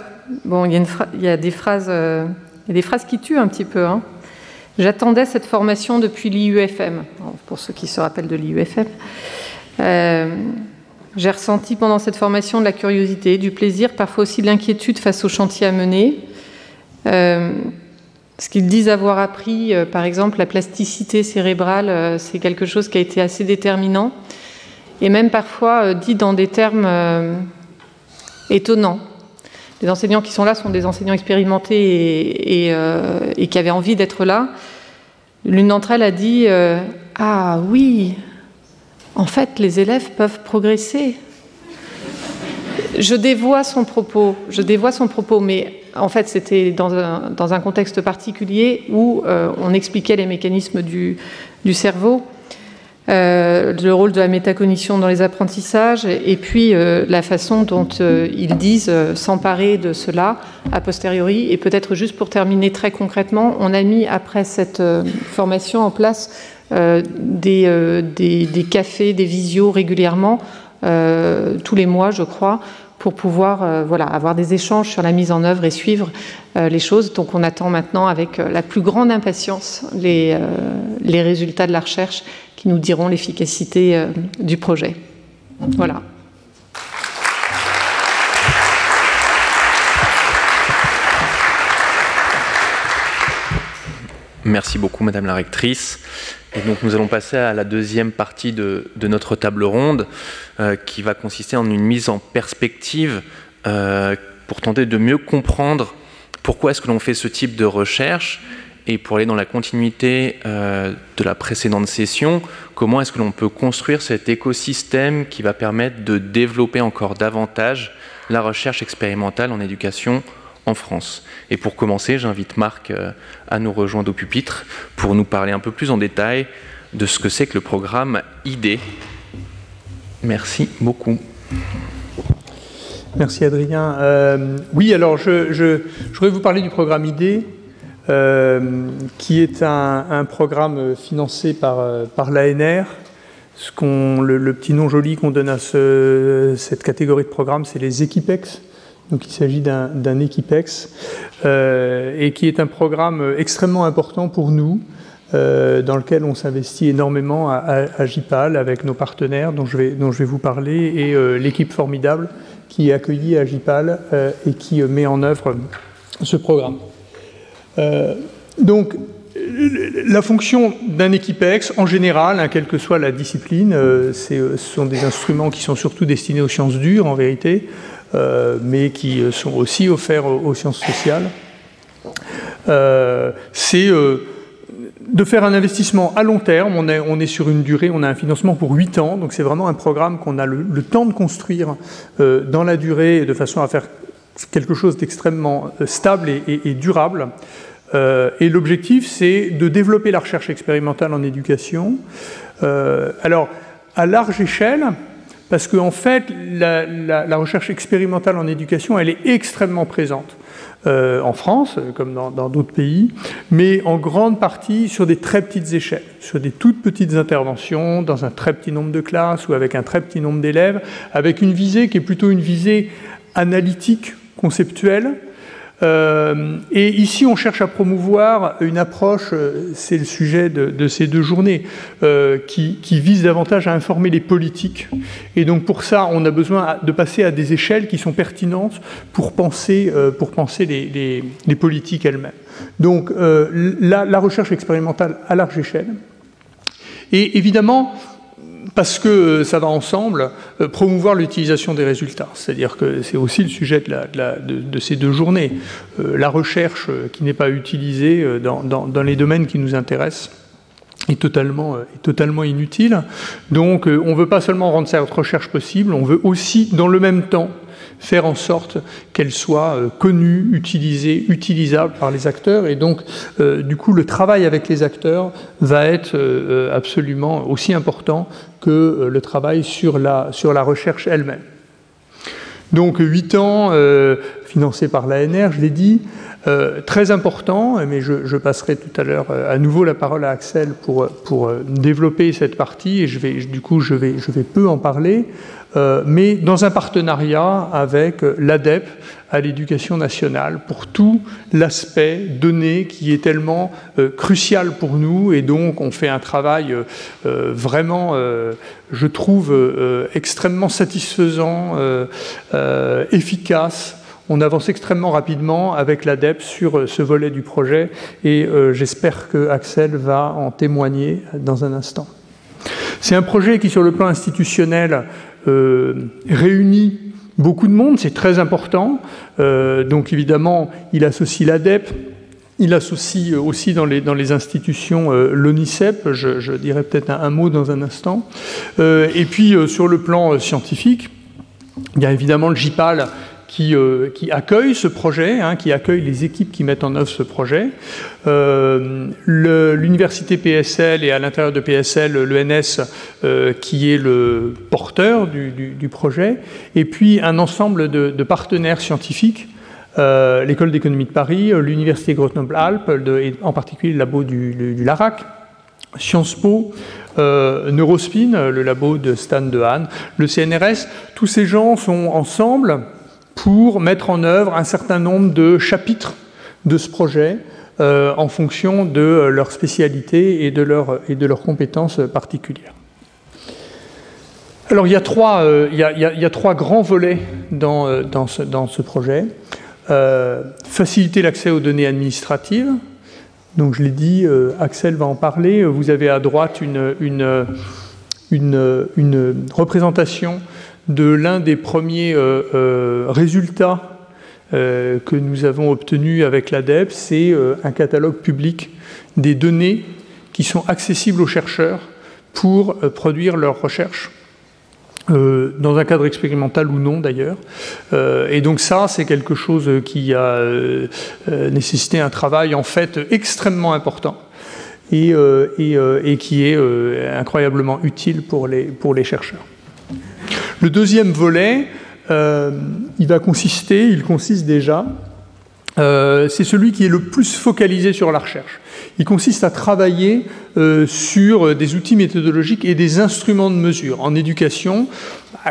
Bon, il y a, des phrases, il y a des phrases qui tuent un petit peu. Hein. J'attendais cette formation depuis l'IUFM, pour ceux qui se rappellent de l'IUFM. J'ai ressenti pendant cette formation de la curiosité, du plaisir, parfois aussi de l'inquiétude face au chantier à mener. Ce qu'ils disent avoir appris, par exemple, la plasticité cérébrale, c'est quelque chose qui a été assez déterminant, et même parfois dit dans des termes étonnants. Les enseignants qui sont là sont des enseignants expérimentés et, euh, qui avaient envie d'être là. L'une d'entre elles a dit euh, Ah oui, en fait, les élèves peuvent progresser. Je dévoie son propos, je dévoie son propos, mais en fait, c'était dans un, contexte particulier où euh, on expliquait les mécanismes du cerveau. Euh, le rôle de la métacognition dans les apprentissages et puis euh, la façon dont ils disent s'emparer de cela a posteriori. Et peut-être juste pour terminer très concrètement, on a mis après cette formation en place des, des, cafés, des visios régulièrement, tous les mois je crois, pour pouvoir voilà, avoir des échanges sur la mise en œuvre et suivre les choses. Donc on attend maintenant avec la plus grande impatience les, les résultats de la recherche qui nous diront l'efficacité euh, du projet. Voilà. Merci beaucoup, Madame la rectrice. Et donc, nous allons passer à la deuxième partie de, notre table ronde, euh, qui va consister en une mise en perspective euh, pour tenter de mieux comprendre pourquoi est-ce que l'on fait ce type de recherche et pour aller dans la continuité euh, de la précédente session, comment est-ce que l'on peut construire cet écosystème qui va permettre de développer encore davantage la recherche expérimentale en éducation en France Et pour commencer, j'invite Marc euh, à nous rejoindre au pupitre pour nous parler un peu plus en détail de ce que c'est que le programme ID. Merci beaucoup. Merci Adrien. Euh, oui, alors je, voudrais vous parler du programme ID. Euh, qui est un, programme financé par, par l'ANR. Ce qu'on, le, petit nom joli qu'on donne à cette catégorie de programme, c'est les Equipex. Donc il s'agit d'un, Equipex euh, et qui est un programme extrêmement important pour nous. dans lequel on s'investit énormément à, à, JPAL avec nos partenaires dont je vais, vous parler et l'équipe formidable qui est accueillie à JPAL et qui met en œuvre ce programme. Euh, donc, la fonction d'un équipex, en général, hein, quelle que soit la discipline, euh, euh, ce sont des instruments qui sont surtout destinés aux sciences dures, en vérité, mais qui sont aussi offerts aux, sciences sociales. c'est de faire un investissement à long terme. On est, sur une durée, on a un financement pour 8 ans, donc c'est vraiment un programme qu'on a le, temps de construire dans la durée de façon à faire quelque chose d'extrêmement stable et durable. Euh, et l'objectif, c'est de développer la recherche expérimentale en éducation. Euh, alors, à large échelle, parce qu'en en fait, la, recherche expérimentale en éducation, elle est extrêmement présente. Euh, en France, comme dans d'autres pays, mais en grande partie sur des très petites échelles, sur des toutes petites interventions, dans un très petit nombre de classes ou avec un très petit nombre d'élèves, avec une visée qui est plutôt une visée analytique, conceptuelle, euh, et ici, on cherche à promouvoir une approche, euh, c'est le sujet de, ces deux journées, euh, qui, vise davantage à informer les politiques. Et donc pour ça, on a besoin de passer à des échelles qui sont pertinentes pour penser, pour penser les, politiques elles-mêmes. Donc la, la recherche expérimentale à large échelle. Et évidemment, parce que euh, ça va ensemble, euh, promouvoir l'utilisation des résultats. C'est-à-dire que c'est aussi le sujet de, ces deux journées. Euh, la recherche qui n'est pas utilisée dans, les domaines qui nous intéressent est totalement, est totalement inutile. Donc on ne veut pas seulement rendre cette recherche possible, on veut aussi, dans le même temps, faire en sorte qu'elle soit euh, connue, utilisée, utilisable par les acteurs. Et donc, euh, du coup, le travail avec les acteurs va être euh, absolument aussi important que le travail sur la, sur la recherche elle-même. Donc, 8 ans financés par l'ANR, je l'ai dit. Très important, mais je, passerai tout à l'heure à nouveau la parole à Axel pour, pour développer cette partie, et je vais, du coup je vais, je vais peu en parler, mais dans un partenariat avec l'ADEP, à l'éducation nationale pour tout l'aspect donné qui est tellement euh, crucial pour nous et donc on fait un travail euh, euh, vraiment, je trouve, extrêmement satisfaisant, efficace. On avance extrêmement rapidement avec l'ADEP sur ce volet du projet et j'espère que Axel va en témoigner dans un instant. C'est un projet qui, sur le plan institutionnel, réunit beaucoup de monde, c'est très important. Euh, donc évidemment, il associe l'ADEP, il associe aussi dans les, institutions euh, l'ONICEP, je, dirais peut-être un, mot dans un instant. Euh, et puis sur le plan scientifique, il y a évidemment le Euh, qui, accueille ce projet, hein, qui accueille les équipes qui mettent en œuvre ce projet. Euh, l'université PSL et à l'intérieur de PSL, l'ENS euh, qui est le porteur du, projet, et puis un ensemble de, partenaires scientifiques l'école d'économie de Paris, l'université Grenoble-Alpes, et en particulier le labo du, LARAC, Sciences Po, Neurospin, le labo de Stan Dehaene, le CNRS, tous ces gens sont ensemble pour mettre en œuvre un certain nombre de chapitres de ce projet euh, en fonction de leur spécialité et de, de leurs compétences particulières. Alors il y a trois, euh, grands volets dans, euh, ce, projet. faciliter l'accès aux données administratives. Donc je l'ai dit, Axel va en parler. Vous avez à droite une représentation de l'un des premiers euh, euh, résultats euh, que nous avons obtenus avec l'ADEP, c'est un catalogue public des données qui sont accessibles aux chercheurs pour produire leurs recherches. dans un cadre expérimental ou non d'ailleurs. et donc ça, c'est quelque chose qui a nécessité un travail en fait extrêmement important et, qui est incroyablement utile pour les chercheurs. Le deuxième volet, euh, il va consister, il consiste déjà, euh, c'est celui qui est le plus focalisé sur la recherche. Il consiste à travailler euh, sur des outils méthodologiques et des instruments de mesure. En éducation,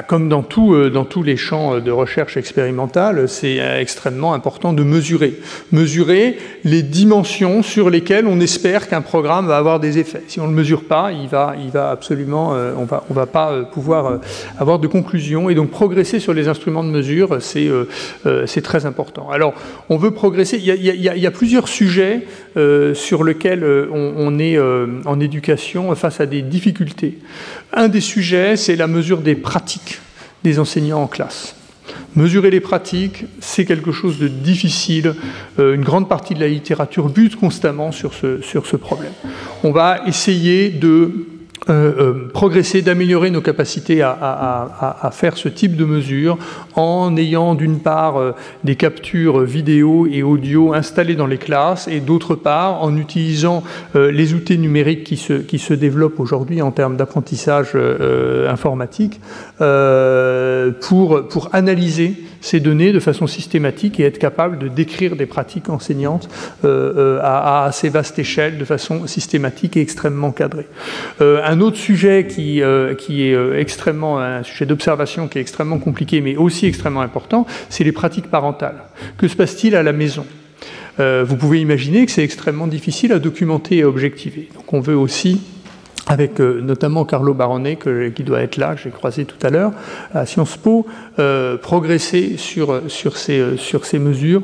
comme dans, tout, euh, dans tous les champs de recherche expérimentale, c'est extrêmement important de mesurer. Mesurer les dimensions sur lesquelles on espère qu'un programme va avoir des effets. Si on ne le mesure pas, il va, absolument, euh, on on va pas pouvoir avoir de conclusion. Et donc progresser sur les instruments de mesure, c'est très important. Alors, on veut progresser. Il y a, plusieurs sujets sur lesquels on est en éducation face à des difficultés. Un des sujets, c'est la mesure des pratiques des enseignants en classe. Mesurer les pratiques, c'est quelque chose de difficile. Euh, une grande partie de la littérature bute constamment sur ce, sur ce problème. On va essayer de euh, euh, progresser, d'améliorer nos capacités à, faire ce type de mesures en ayant d'une part euh, des captures vidéo et audio installées dans les classes et d'autre part en utilisant les outils numériques qui se, qui se développent aujourd'hui en termes d'apprentissage informatique pour, pour analyser ces données de façon systématique et être capable de décrire des pratiques enseignantes à, assez vaste échelle de façon systématique et extrêmement cadrée. Un autre sujet qui, euh, qui est euh, extrêmement, un sujet d'observation qui est extrêmement compliqué, mais aussi extrêmement important, c'est les pratiques parentales. Que se passe-t-il à la maison? Euh, Vous pouvez imaginer que c'est extrêmement difficile à documenter et objectiver. Donc on veut aussi avec notamment Carlo Baronet, qui doit être là, j'ai croisé tout à l'heure, à Sciences Po, progresser sur, sur, ces, sur ces mesures.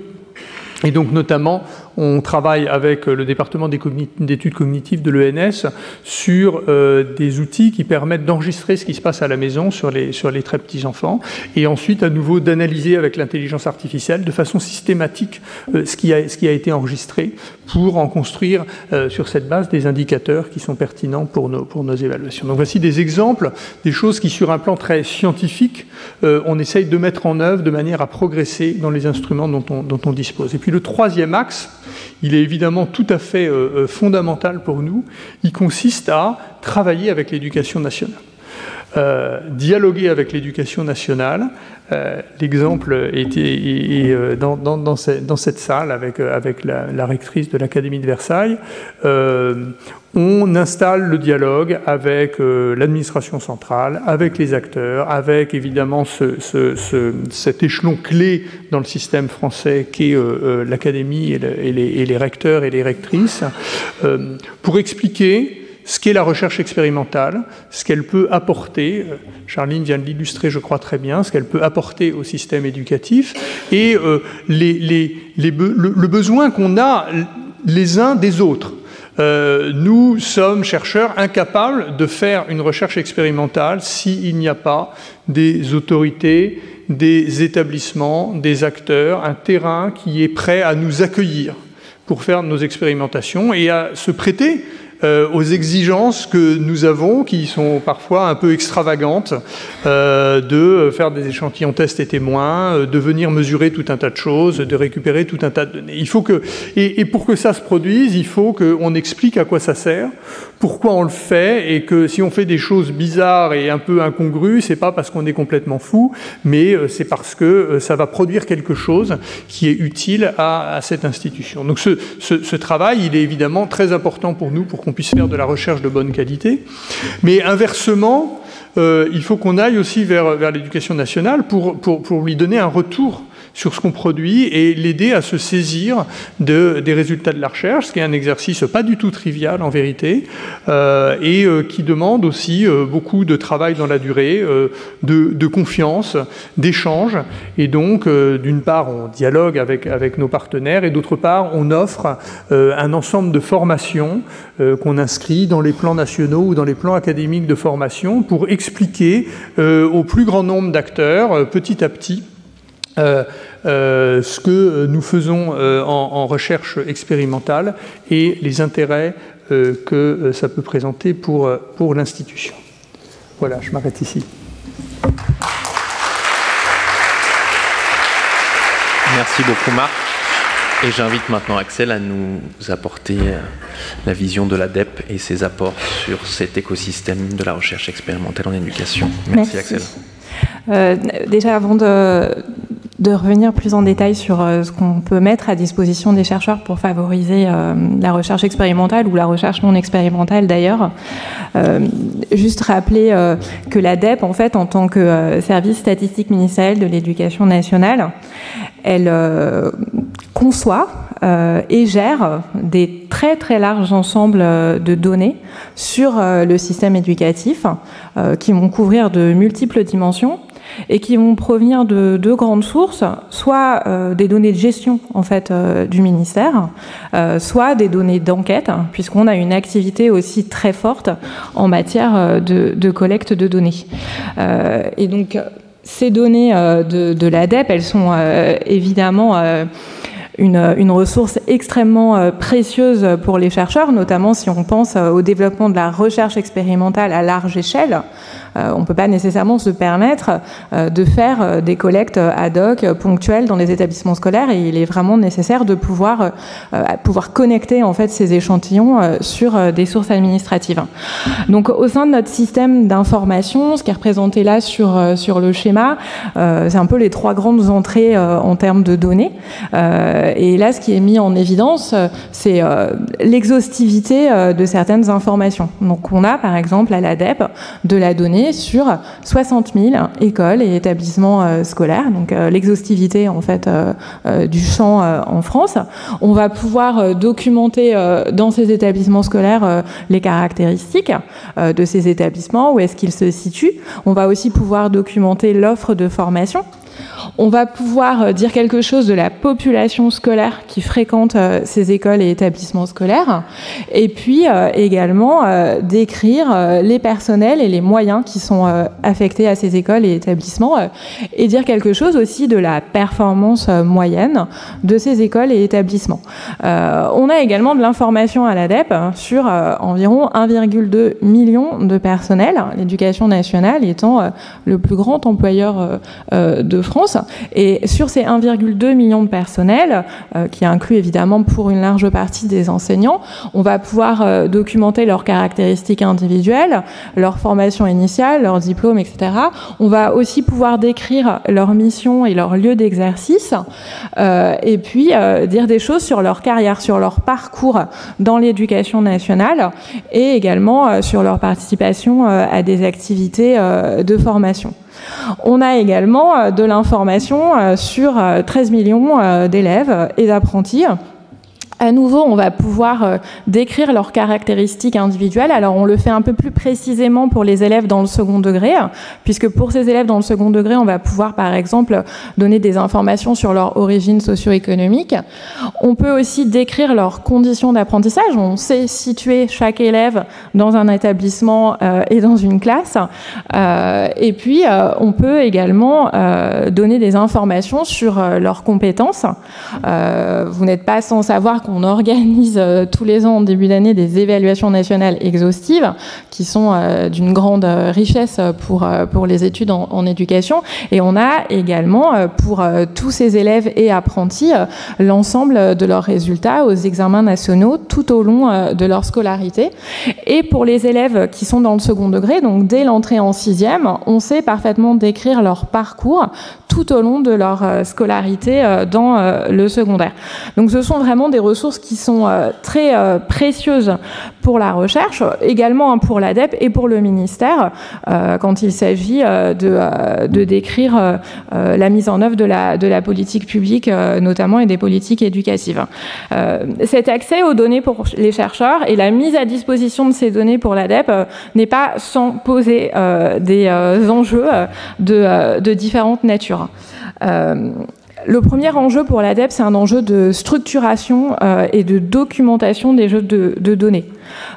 Et donc notamment on travaille avec le département d'études cognitives de l'ENS sur euh, des outils qui permettent d'enregistrer ce qui se passe à la maison sur les, très petits enfants et ensuite à nouveau d'analyser avec l'intelligence artificielle de façon systématique euh, ce, qui a, été enregistré pour en construire euh, sur cette base des indicateurs qui sont pertinents pour nos, pour nos évaluations. Donc voici des exemples, des choses qui sur un plan très scientifique, on essaye de mettre en œuvre de manière à progresser dans les instruments dont on, dont on dispose. Et puis le troisième axe, il est évidemment tout à fait euh, euh, fondamental pour nous. Il consiste à travailler avec l'éducation nationale. Dialoguer avec l'éducation nationale. L'exemple était dans, dans, cette salle avec, la, rectrice de l'Académie de Versailles on installe le dialogue avec euh, l'administration centrale, avec les acteurs, avec évidemment cet échelon clé dans le système français qui est euh, euh, l'académie et, les, recteurs et les rectrices, pour expliquer ce qu'est la recherche expérimentale, ce qu'elle peut apporter, Charline vient de l'illustrer je crois très bien, ce qu'elle peut apporter au système éducatif, et le besoin qu'on a les uns des autres. Euh, nous sommes chercheurs incapables de faire une recherche expérimentale s'il n'y a pas des autorités, des établissements, des acteurs, un terrain qui est prêt à nous accueillir pour faire nos expérimentations et à se prêter euh, aux exigences que nous avons, qui sont parfois un peu extravagantes, euh, de faire des échantillons tests et témoins, euh, de venir mesurer tout un tas de choses, de récupérer tout un tas de données. Il faut que, et, pour que ça se produise, il faut qu'on explique à quoi ça sert, pourquoi on le fait, et que si on fait des choses bizarres et un peu incongrues, c'est pas parce qu'on est complètement fou, mais c'est parce que ça va produire quelque chose qui est utile à, cette institution. Donc ce, ce, ce, travail, il est évidemment très important pour nous pour qu'on puisse faire de la recherche de bonne qualité. Mais inversement, euh, il faut qu'on aille aussi vers, vers l'éducation nationale pour, pour, pour, lui donner un retour sur ce qu'on produit et l'aider à se saisir de, des résultats de la recherche, ce qui est un exercice pas du tout trivial en vérité, euh, et euh, qui demande aussi euh, beaucoup de travail dans la durée, de, confiance, d'échange. Et donc, d'une part, on dialogue avec nos partenaires, et d'autre part, on offre un ensemble de formations qu'on inscrit dans les plans nationaux ou dans les plans académiques de formation pour expliquer au plus grand nombre d'acteurs, petit à petit, euh, euh, ce que nous faisons euh, en, en, recherche expérimentale et les intérêts euh, que ça peut présenter pour, pour l'institution. Voilà, je m'arrête ici. Merci beaucoup Marc. Et j'invite maintenant Axel à nous apporter la vision de l'ADEP et ses apports sur cet écosystème de la recherche expérimentale en éducation. Merci, Merci. Axel. Euh, déjà, avant de, de revenir plus en détail sur euh, ce qu'on peut mettre à disposition des chercheurs pour favoriser euh, la recherche expérimentale ou la recherche non expérimentale d'ailleurs. Euh, juste rappeler que l'ADEP, en fait, en tant que service statistique ministériel de l'éducation nationale, elle conçoit et gère des très très larges ensembles de données sur le système éducatif qui vont couvrir de multiples dimensions et qui vont provenir de deux grandes sources, soit euh, des données de gestion en fait euh, du ministère, euh, soit des données d'enquête, puisqu'on a une activité aussi très forte en matière de, collecte de données. et donc ces données de l'ADEP, elles sont évidemment une, ressource extrêmement précieuse pour les chercheurs, notamment si on pense au développement de la recherche expérimentale à large échelle. Euh, on ne peut pas nécessairement se permettre euh, de faire euh, des collectes ad hoc ponctuelles dans les établissements scolaires il est vraiment nécessaire de pouvoir, pouvoir connecter en fait ces échantillons sur des sources administratives. Donc au sein de notre système d'information, ce qui est représenté là sur, sur le schéma, c'est un peu les trois grandes entrées en termes de données. Et là, ce qui est mis en évidence, c'est l'exhaustivité de certaines informations. Donc on a par exemple à l'ADEP de la donnée sur 60 000 écoles et établissements euh, scolaires, donc euh, l'exhaustivité en fait euh, du champ en France. On va pouvoir documenter dans ces établissements scolaires les caractéristiques de ces établissements, où est-ce qu'ils se situent. On va aussi pouvoir documenter l'offre de formation on va pouvoir euh, dire quelque chose de la population scolaire qui fréquente euh, ces écoles et établissements scolaires, et puis euh, également décrire les personnels et les moyens qui sont affectés à ces écoles et établissements, et dire quelque chose aussi de la performance moyenne de ces écoles et établissements. on a également de l'information à l'ADEP sur environ 1,2 million de personnels, l'éducation nationale étant le plus grand employeur de France. Et sur ces 1,2 million de personnels, qui inclut évidemment pour une large partie des enseignants, on va pouvoir documenter leurs caractéristiques individuelles, leur formation initiale, leur diplôme, etc. On va aussi pouvoir décrire leur mission et leur lieu d'exercice, et puis dire des choses sur leur carrière, sur leur parcours dans l'éducation nationale et également euh, sur leur participation euh, à des activités euh, de formation. On a également de l'information sur 13 millions d'élèves et d'apprentis à nouveau, on va pouvoir euh, décrire leurs caractéristiques individuelles. Alors, on le fait un peu plus précisément pour les élèves dans le second degré, puisque pour ces élèves dans le second degré, on va pouvoir, par exemple, donner des informations sur leur origine socio-économique. On peut aussi décrire leurs conditions d'apprentissage. On sait situer chaque élève dans un établissement euh, et dans une classe. Euh, et puis, on peut également donner des informations sur leurs compétences. vous n'êtes pas sans savoir on organise euh, tous les ans en début d'année des évaluations nationales exhaustives qui sont euh, d'une grande euh, richesse pour, pour les études en, éducation. Et on a également pour tous ces élèves et apprentis l'ensemble de leurs résultats aux examens nationaux tout au long de leur scolarité. Et pour les élèves qui sont dans le second degré, donc dès l'entrée en sixième, on sait parfaitement décrire leur parcours tout au long de leur scolarité dans le secondaire. Donc ce sont vraiment des ressources qui sont euh, très euh, précieuses pour la recherche, également hein, pour l'ADEP et pour le ministère, euh, quand il s'agit de, décrire la mise en œuvre de la, politique publique, notamment, et des politiques éducatives. cet accès aux données pour les chercheurs et la mise à disposition de ces données pour l'ADEP n'est pas sans poser des enjeux de différentes natures. Le premier enjeu pour l'ADEP, c'est un enjeu de structuration euh, et de documentation des jeux de, données.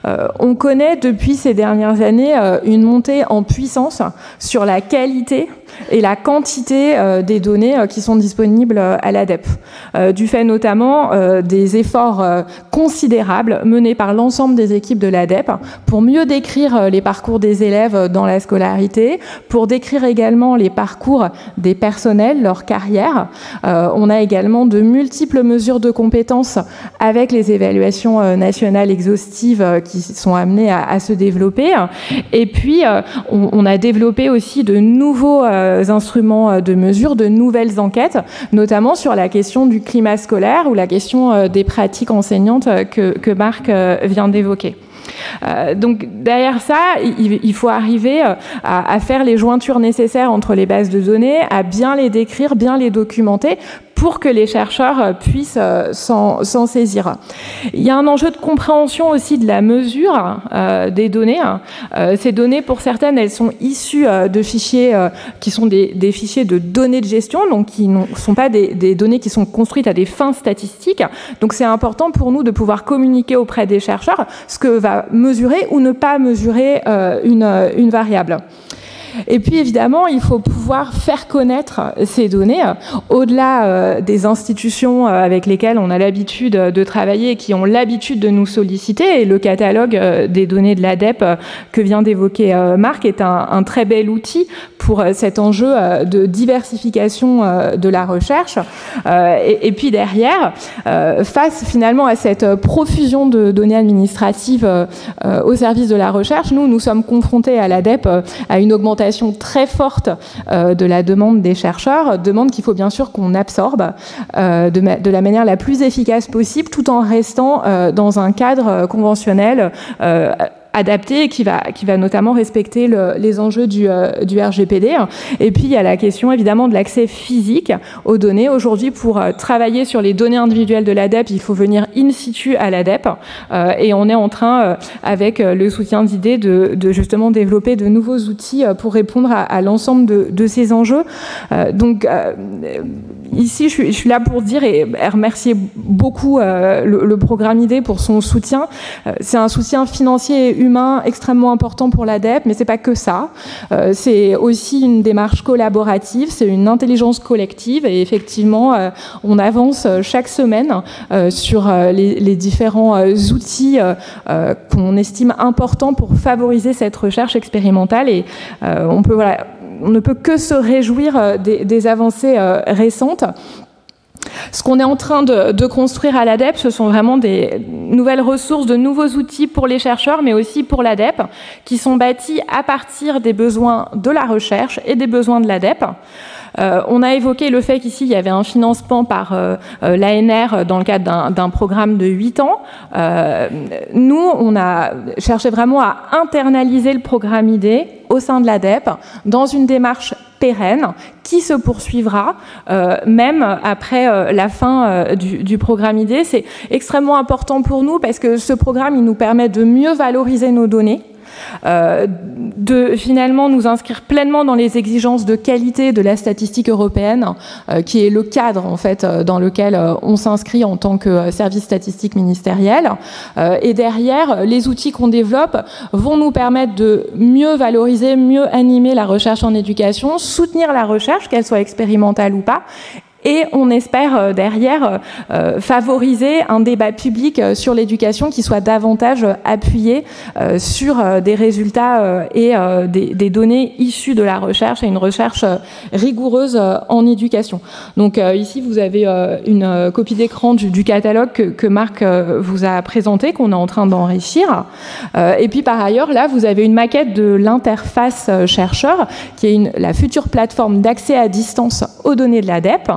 Euh, on connaît depuis ces dernières années euh, une montée en puissance sur la qualité et la quantité euh, des données qui sont disponibles à l'ADEP, du fait notamment des efforts considérables menés par l'ensemble des équipes de l'ADEP pour mieux décrire les parcours des élèves dans la scolarité, pour décrire également les parcours des personnels, leur carrière. on a également de multiples mesures de compétences avec les évaluations nationales exhaustives qui sont amenées à, se développer. Et puis, on, on, a développé aussi de nouveaux euh, instruments euh, de mesure, de nouvelles enquêtes, notamment sur la question du climat scolaire ou la question euh, des pratiques enseignantes que, que Marc vient d'évoquer. donc derrière ça, il, faut arriver à, faire les jointures nécessaires entre les bases de données, à bien les décrire, bien les documenter pour que les chercheurs euh, puissent euh, s'en saisir. Il y a un enjeu de compréhension aussi de la mesure euh, des données. ces données, pour certaines, elles sont issues de fichiers qui sont des, fichiers de données de gestion, donc qui ne sont pas des, données qui sont construites à des fins statistiques. Donc c'est important pour nous de pouvoir communiquer auprès des chercheurs ce que va mesurer ou ne pas mesurer une, une variable. Et puis évidemment, il faut pouvoir faire connaître ces données au-delà euh, des institutions euh, avec lesquelles on a l'habitude de travailler et qui ont l'habitude de nous solliciter. Et le catalogue euh, des données de l'ADEP que vient d'évoquer Marc est un, très bel outil pour cet enjeu de diversification de la recherche. Et, puis derrière, face finalement à cette profusion de données administratives au service de la recherche, nous, nous sommes confrontés à l'ADEP à une augmentation très forte euh, de la demande des chercheurs, demande qu'il faut bien sûr qu'on absorbe euh, de, la manière la plus efficace possible, tout en restant euh, dans un cadre conventionnel adapté et qui va, qui va notamment respecter les enjeux du, euh, du, RGPD. Et puis, il y a la question évidemment de l'accès physique aux données. Aujourd'hui, pour euh, travailler sur les données individuelles de l'ADEP, il faut venir in situ à l'ADEP. Euh, et on est en train, avec le soutien d'idées, de, de, justement développer de nouveaux outils pour répondre à, à l'ensemble de, de, ces enjeux. donc, ici, je suis, je suis, là pour dire et remercier beaucoup le, le, programme IDE pour son soutien. C'est un soutien financier humain extrêmement important pour l'ADEP, mais c'est pas que ça. Euh, c'est aussi une démarche collaborative, c'est une intelligence collective, et effectivement, euh, on avance chaque semaine euh, sur les, différents outils qu'on estime importants pour favoriser cette recherche expérimentale. Et on ne peut que se réjouir des, avancées récentes. Ce qu'on est en train de, construire à l'ADEP, ce sont vraiment des nouvelles ressources, de nouveaux outils pour les chercheurs, mais aussi pour l'ADEP, qui sont bâtis à partir des besoins de la recherche et des besoins de l'ADEP. Euh, on a évoqué le fait qu'ici, il y avait un financement par euh, euh, l'ANR dans le cadre d'un programme de 8 ans. nous, on a cherché vraiment à internaliser le programme ID au sein de l'ADEP dans une démarche pérenne qui se poursuivra même après la fin du, programme ID. C'est extrêmement important pour nous parce que ce programme nous permet de mieux valoriser nos données euh, de finalement nous inscrire pleinement dans les exigences de qualité de la statistique européenne, euh, qui est le cadre en fait euh, dans lequel on s'inscrit en tant que service statistique ministériel. et derrière, les outils qu'on développe vont nous permettre de mieux valoriser, mieux animer la recherche en éducation, soutenir la recherche, qu'elle soit expérimentale ou pas, et on espère euh, derrière euh, euh, favoriser un débat public sur l'éducation qui soit davantage appuyé sur des résultats et des, données issues de la recherche et une recherche rigoureuse en éducation. Donc ici, vous avez une copie d'écran du, catalogue que, Marc vous a présenté, qu'on est en train d'enrichir. et puis par ailleurs, là, vous avez une maquette de l'interface chercheur, qui est la future plateforme d'accès à distance aux données de l'ADEP.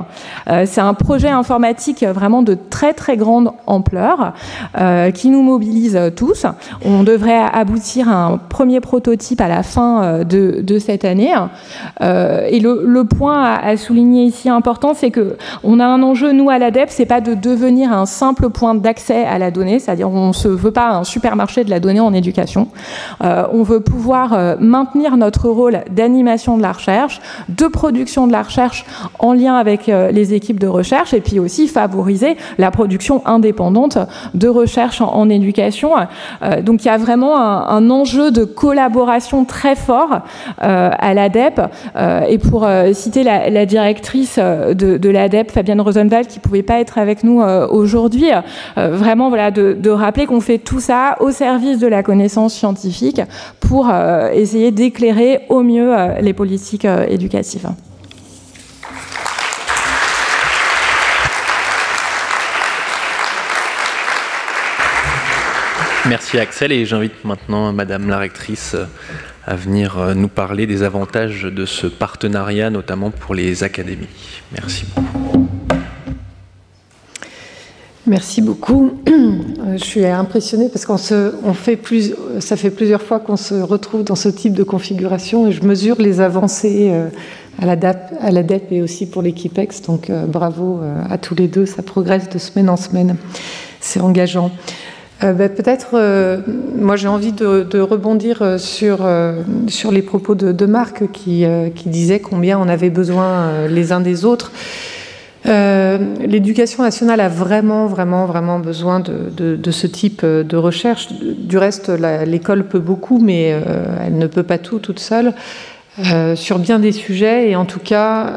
Euh, c'est un projet informatique vraiment de très très grande ampleur euh, qui nous mobilise tous. On devrait aboutir à un premier prototype à la fin euh, de, cette année. et le, point à, souligner ici important, c'est que on a un enjeu nous à l'ADEP, c'est pas de devenir un simple point d'accès à la donnée, c'est-à-dire on se veut pas un supermarché de la donnée en éducation. on veut pouvoir maintenir notre rôle d'animation de la recherche, de production de la recherche en lien avec les équipes de recherche et puis aussi favoriser la production indépendante de recherche en, éducation. Euh, donc il y a vraiment un, enjeu de collaboration très fort euh, à l'ADEP. Euh, et pour citer la, directrice de, l'ADEP, Fabienne Rosenwald, qui ne pouvait pas être avec nous aujourd'hui, vraiment voilà, de rappeler qu'on fait tout ça au service de la connaissance scientifique pour essayer d'éclairer au mieux les politiques éducatives. Merci Axel et j'invite maintenant Madame la rectrice euh, à venir euh, nous parler des avantages de ce partenariat, notamment pour les académies. Merci beaucoup. Merci beaucoup. Euh, je suis impressionnée parce qu'on se, on fait plus, ça fait plusieurs fois qu'on se retrouve dans ce type de configuration et je mesure les avancées à la DEP et aussi pour l'équipe Ex. Donc bravo à tous les deux, ça progresse de semaine en semaine. C'est engageant. Euh, ben, peut-être, euh, moi j'ai envie de, rebondir euh, sur, sur les propos de, Marc qui, disait combien on avait besoin les uns des autres. L'éducation nationale a vraiment, vraiment, vraiment besoin de, ce type de recherche. Du reste, l'école peut beaucoup, mais elle ne peut pas tout toute seule. sur bien des sujets et en tout cas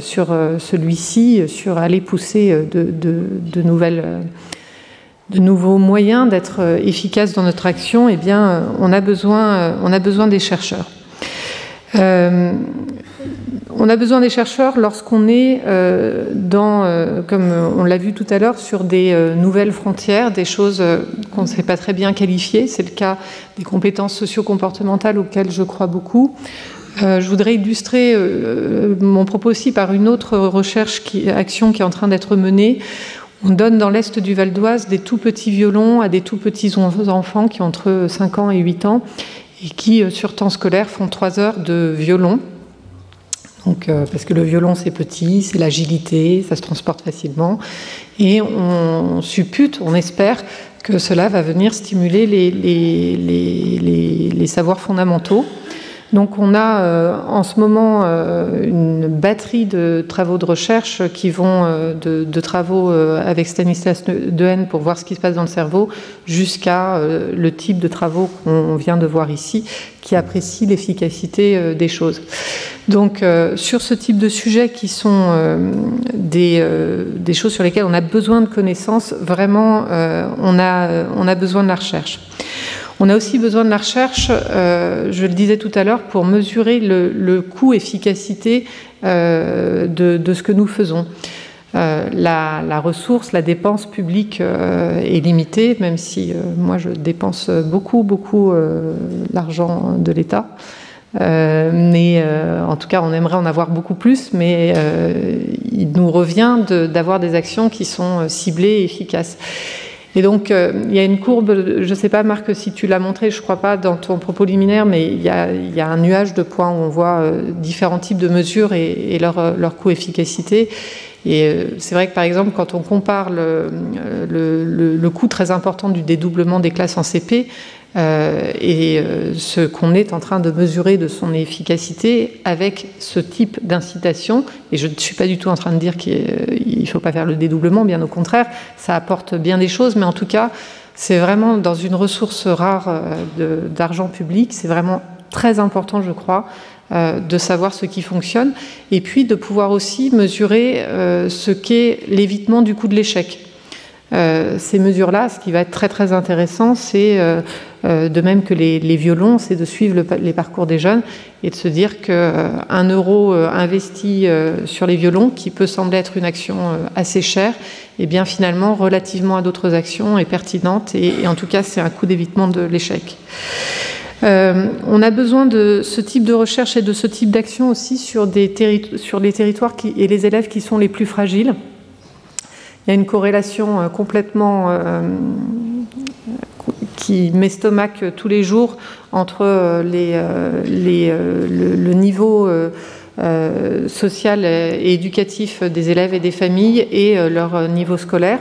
sur celui-ci, sur aller pousser de nouvelles de nouveaux moyens d'être euh, efficaces dans notre action, eh bien, euh, on a besoin, euh, on a besoin des chercheurs. on a besoin des chercheurs lorsqu'on est dans, comme on l'a vu tout à l'heure, sur des nouvelles frontières, des choses qu'on ne sait pas très bien qualifier. C'est le cas des compétences socio-comportementales auxquelles je crois beaucoup. je voudrais illustrer mon propos aussi par une autre recherche, action qui est en train d'être menée. On donne dans l'est du Val d'Oise des tout petits violons à des tout petits enfants qui ont entre 5 ans et 8 ans et qui, euh, sur temps scolaire, font 3 heures de violon. Euh, parce que le violon, c'est petit, c'est l'agilité, ça se transporte facilement. Et on suppute, on espère que cela va venir stimuler les savoirs fondamentaux. Donc on a euh, en ce moment euh, une batterie de travaux de recherche qui vont euh, de, travaux avec Stanislas Dehaene pour voir ce qui se passe dans le cerveau jusqu'à le type de travaux qu'on vient de voir ici qui apprécient l'efficacité des choses. Donc sur ce type de sujets qui sont des, choses sur lesquelles on a besoin de connaissances, vraiment on a besoin de la recherche. On a aussi besoin de la recherche, je le disais tout à l'heure, pour mesurer le, coût-efficacité de, ce que nous faisons. la, ressource, la dépense publique est limitée, même si moi je dépense beaucoup, beaucoup l'argent de l'État. Euh, mais euh, en tout cas, on aimerait en avoir beaucoup plus, mais euh, il nous revient d'avoir des actions qui sont ciblées et efficaces. Et donc, il y a une courbe, je ne sais pas, Marc, si tu l'as montré, je ne crois pas dans ton propos liminaire, mais il y, a, un nuage de points où on voit différents types de mesures et, leur, leur coût-efficacité. Et c'est vrai que, par exemple, quand on compare le, le, coût très important du dédoublement des classes en CP, euh, et euh, ce qu'on est en train de mesurer de son efficacité avec ce type d'incitation. Et je ne suis pas du tout en train de dire qu'il ne faut pas faire le dédoublement, bien au contraire, ça apporte bien des choses, mais en tout cas, c'est vraiment dans une ressource rare euh, d'argent public, c'est vraiment très important, je crois, de savoir ce qui fonctionne, et puis de pouvoir aussi mesurer ce qu'est l'évitement du coût de l'échec. Ces mesures-là, ce qui va être très très intéressant, c'est euh, de même que les, violons, c'est de suivre les parcours des jeunes et de se dire qu'un euh, euro euh, investi sur les violons, qui peut sembler être une action assez chère, et eh bien finalement, relativement à d'autres actions, est pertinente et, en tout cas, c'est un coup d'évitement de l'échec. on a besoin de ce type de recherche et de ce type d'action aussi sur les territoires et les élèves qui sont les plus fragiles. Il y a une corrélation complètement qui m'estomaque tous les jours entre euh, euh, euh, le, niveau social et éducatif des élèves et des familles et leur niveau scolaire.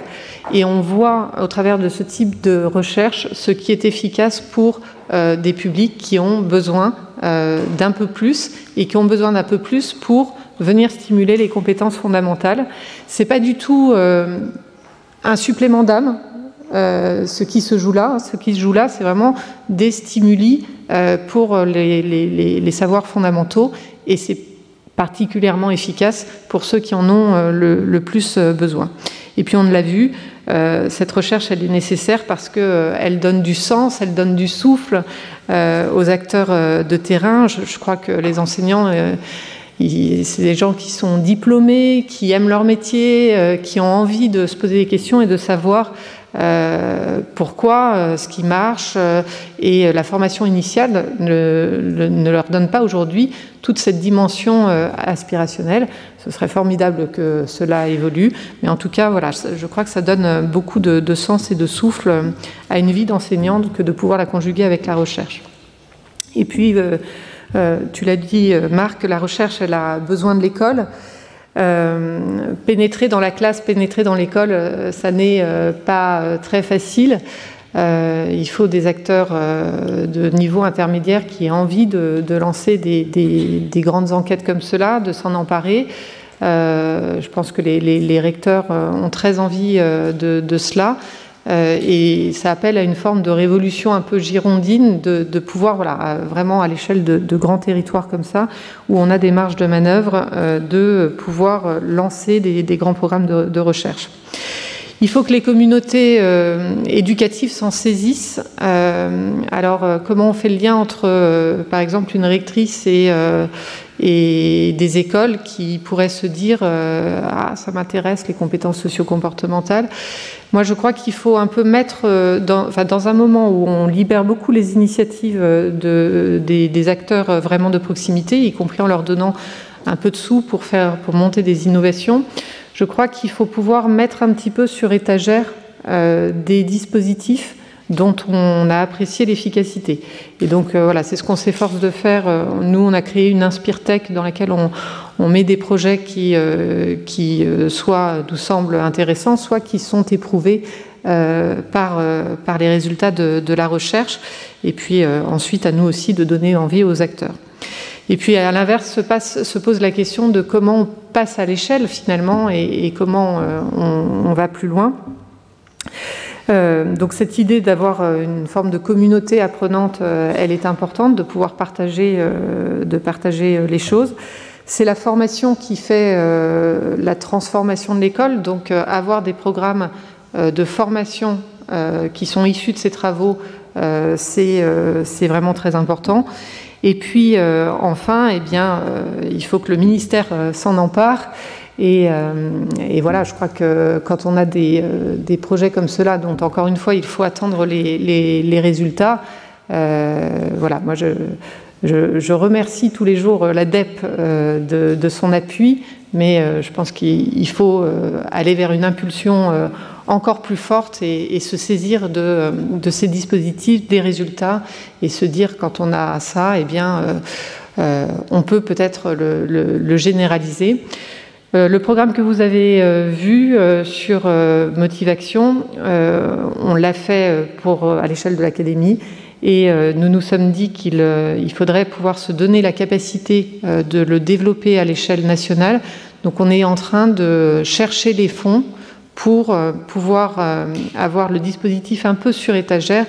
Et on voit au travers de ce type de recherche ce qui est efficace pour des publics qui ont besoin d'un peu plus et qui ont besoin d'un peu plus pour venir stimuler les compétences fondamentales. C'est pas du tout un supplément d'âme, euh, ce qui se joue là. Ce qui se joue là, c'est vraiment des stimuli euh, pour les, savoirs fondamentaux et c'est particulièrement efficace pour ceux qui en ont euh, le, plus besoin. Et puis on l'a vu, cette recherche, elle est nécessaire parce qu'elle donne du sens, elle donne du souffle aux acteurs de terrain. Je, crois que les enseignants c'est des gens qui sont diplômés, qui aiment leur métier, qui ont envie de se poser des questions et de savoir euh, pourquoi euh, ce qui marche euh, et la formation initiale ne, leur donne pas aujourd'hui toute cette dimension aspirationnelle. Ce serait formidable que cela évolue, mais en tout cas, voilà, je crois que ça donne beaucoup de, sens et de souffle à une vie d'enseignante que de pouvoir la conjuguer avec la recherche. Et puis, tu l'as dit, Marc, la recherche, elle a besoin de l'école. Euh, pénétrer dans la classe, pénétrer dans l'école, euh, ça n'est euh, pas très facile. il faut des acteurs de niveau intermédiaire qui aient envie de, lancer des, grandes enquêtes comme cela, de s'en emparer. je pense que les, recteurs ont très envie de cela. Euh, et ça appelle à une forme de révolution un peu girondine de, pouvoir, voilà, vraiment à l'échelle de, grands territoires comme ça, où on a des marges de manœuvre, euh, de pouvoir lancer des, grands programmes de, recherche. Il faut que les communautés euh, éducatives s'en saisissent. alors, comment on fait le lien entre, par exemple, une rectrice et, et des écoles qui pourraient se dire Ah, ça m'intéresse, les compétences socio-comportementales. Moi, je crois qu'il faut un peu mettre, euh, dans, un moment où on libère beaucoup les initiatives euh, de, des, acteurs euh, vraiment de proximité, y compris en leur donnant un peu de sous pour, faire, pour monter des innovations, je crois qu'il faut pouvoir mettre un petit peu sur étagère des dispositifs dont on a apprécié l'efficacité. Et donc voilà, c'est ce qu'on s'efforce de faire. Nous, on a créé une InspireTech dans laquelle on, on met des projets qui, euh, qui euh, soit nous semblent intéressants, soit qui sont éprouvés euh, par, par les résultats de, la recherche, et puis ensuite à nous aussi de donner envie aux acteurs. Et puis à l'inverse se, se, pose la question de comment on passe à l'échelle finalement et, comment on, va plus loin. Donc cette idée d'avoir une forme de communauté apprenante, elle est importante, de pouvoir partager, de partager les choses. C'est la formation qui fait euh, la transformation de l'école, donc euh, avoir des programmes euh, de formation qui sont issus de ces travaux c'est vraiment très important. Et puis, enfin, eh bien, il faut que le ministère s'en empare. Et, voilà, je crois que quand on a des, projets comme cela, dont encore une fois, il faut attendre les, résultats, voilà, moi je, remercie tous les jours l'ADEP de, de, son appui, mais euh, je pense qu'il faut euh, aller vers une impulsion euh, encore plus forte et, se saisir de, ces dispositifs, des résultats, et se dire quand on a ça, eh bien, on peut peut-être le, généraliser. Le programme que vous avez vu sur Motivation, on l'a fait pour, à l'échelle de l'Académie. Et nous nous sommes dit qu'il faudrait pouvoir se donner la capacité de le développer à l'échelle nationale donc on est en train de chercher les fonds pour euh, pouvoir euh, avoir le dispositif un peu sur étagère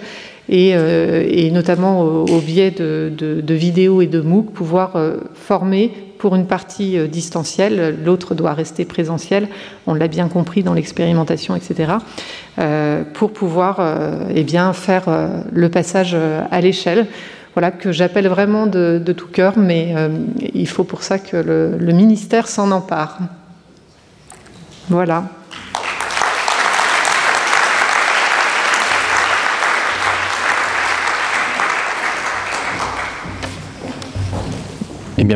et, euh, notamment au, biais de, vidéos et de MOOC, pouvoir former pour une partie distancielle, l'autre doit rester présentiel, on l'a bien compris dans l'expérimentation, etc., pour pouvoir eh bien, faire le passage à l'échelle voilà, que j'appelle vraiment de, tout cœur, mais euh, il faut pour ça que le, ministère s'en empare. Voilà.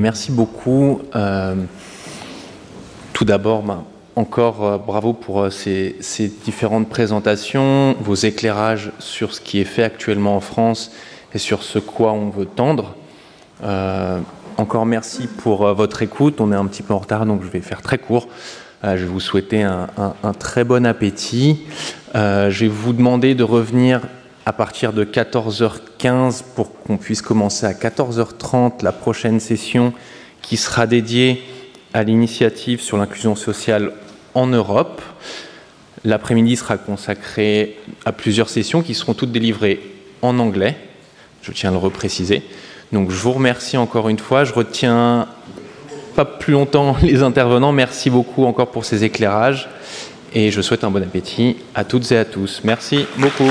Merci beaucoup. Euh, tout d'abord, ben, encore euh, bravo pour ces, ces, différentes présentations, vos éclairages sur ce qui est fait actuellement en France et sur ce quoi on veut tendre. Euh, encore merci pour euh, votre écoute. On est un petit peu en retard, donc je vais faire très court. Euh, je vais vous souhaiter un, très bon appétit. je vais vous demander de revenir à partir de 14h15 pour qu'on puisse commencer à 14h30 la prochaine session qui sera dédiée à l'initiative sur l'inclusion sociale en Europe. L'après-midi sera consacré à plusieurs sessions qui seront toutes délivrées en anglais je tiens à le repréciser. Donc je vous remercie encore une fois. Je retiens pas plus longtemps les intervenants. Merci beaucoup encore pour ces éclairages. Et je souhaite un bon appétit à toutes et à tous. Merci beaucoup.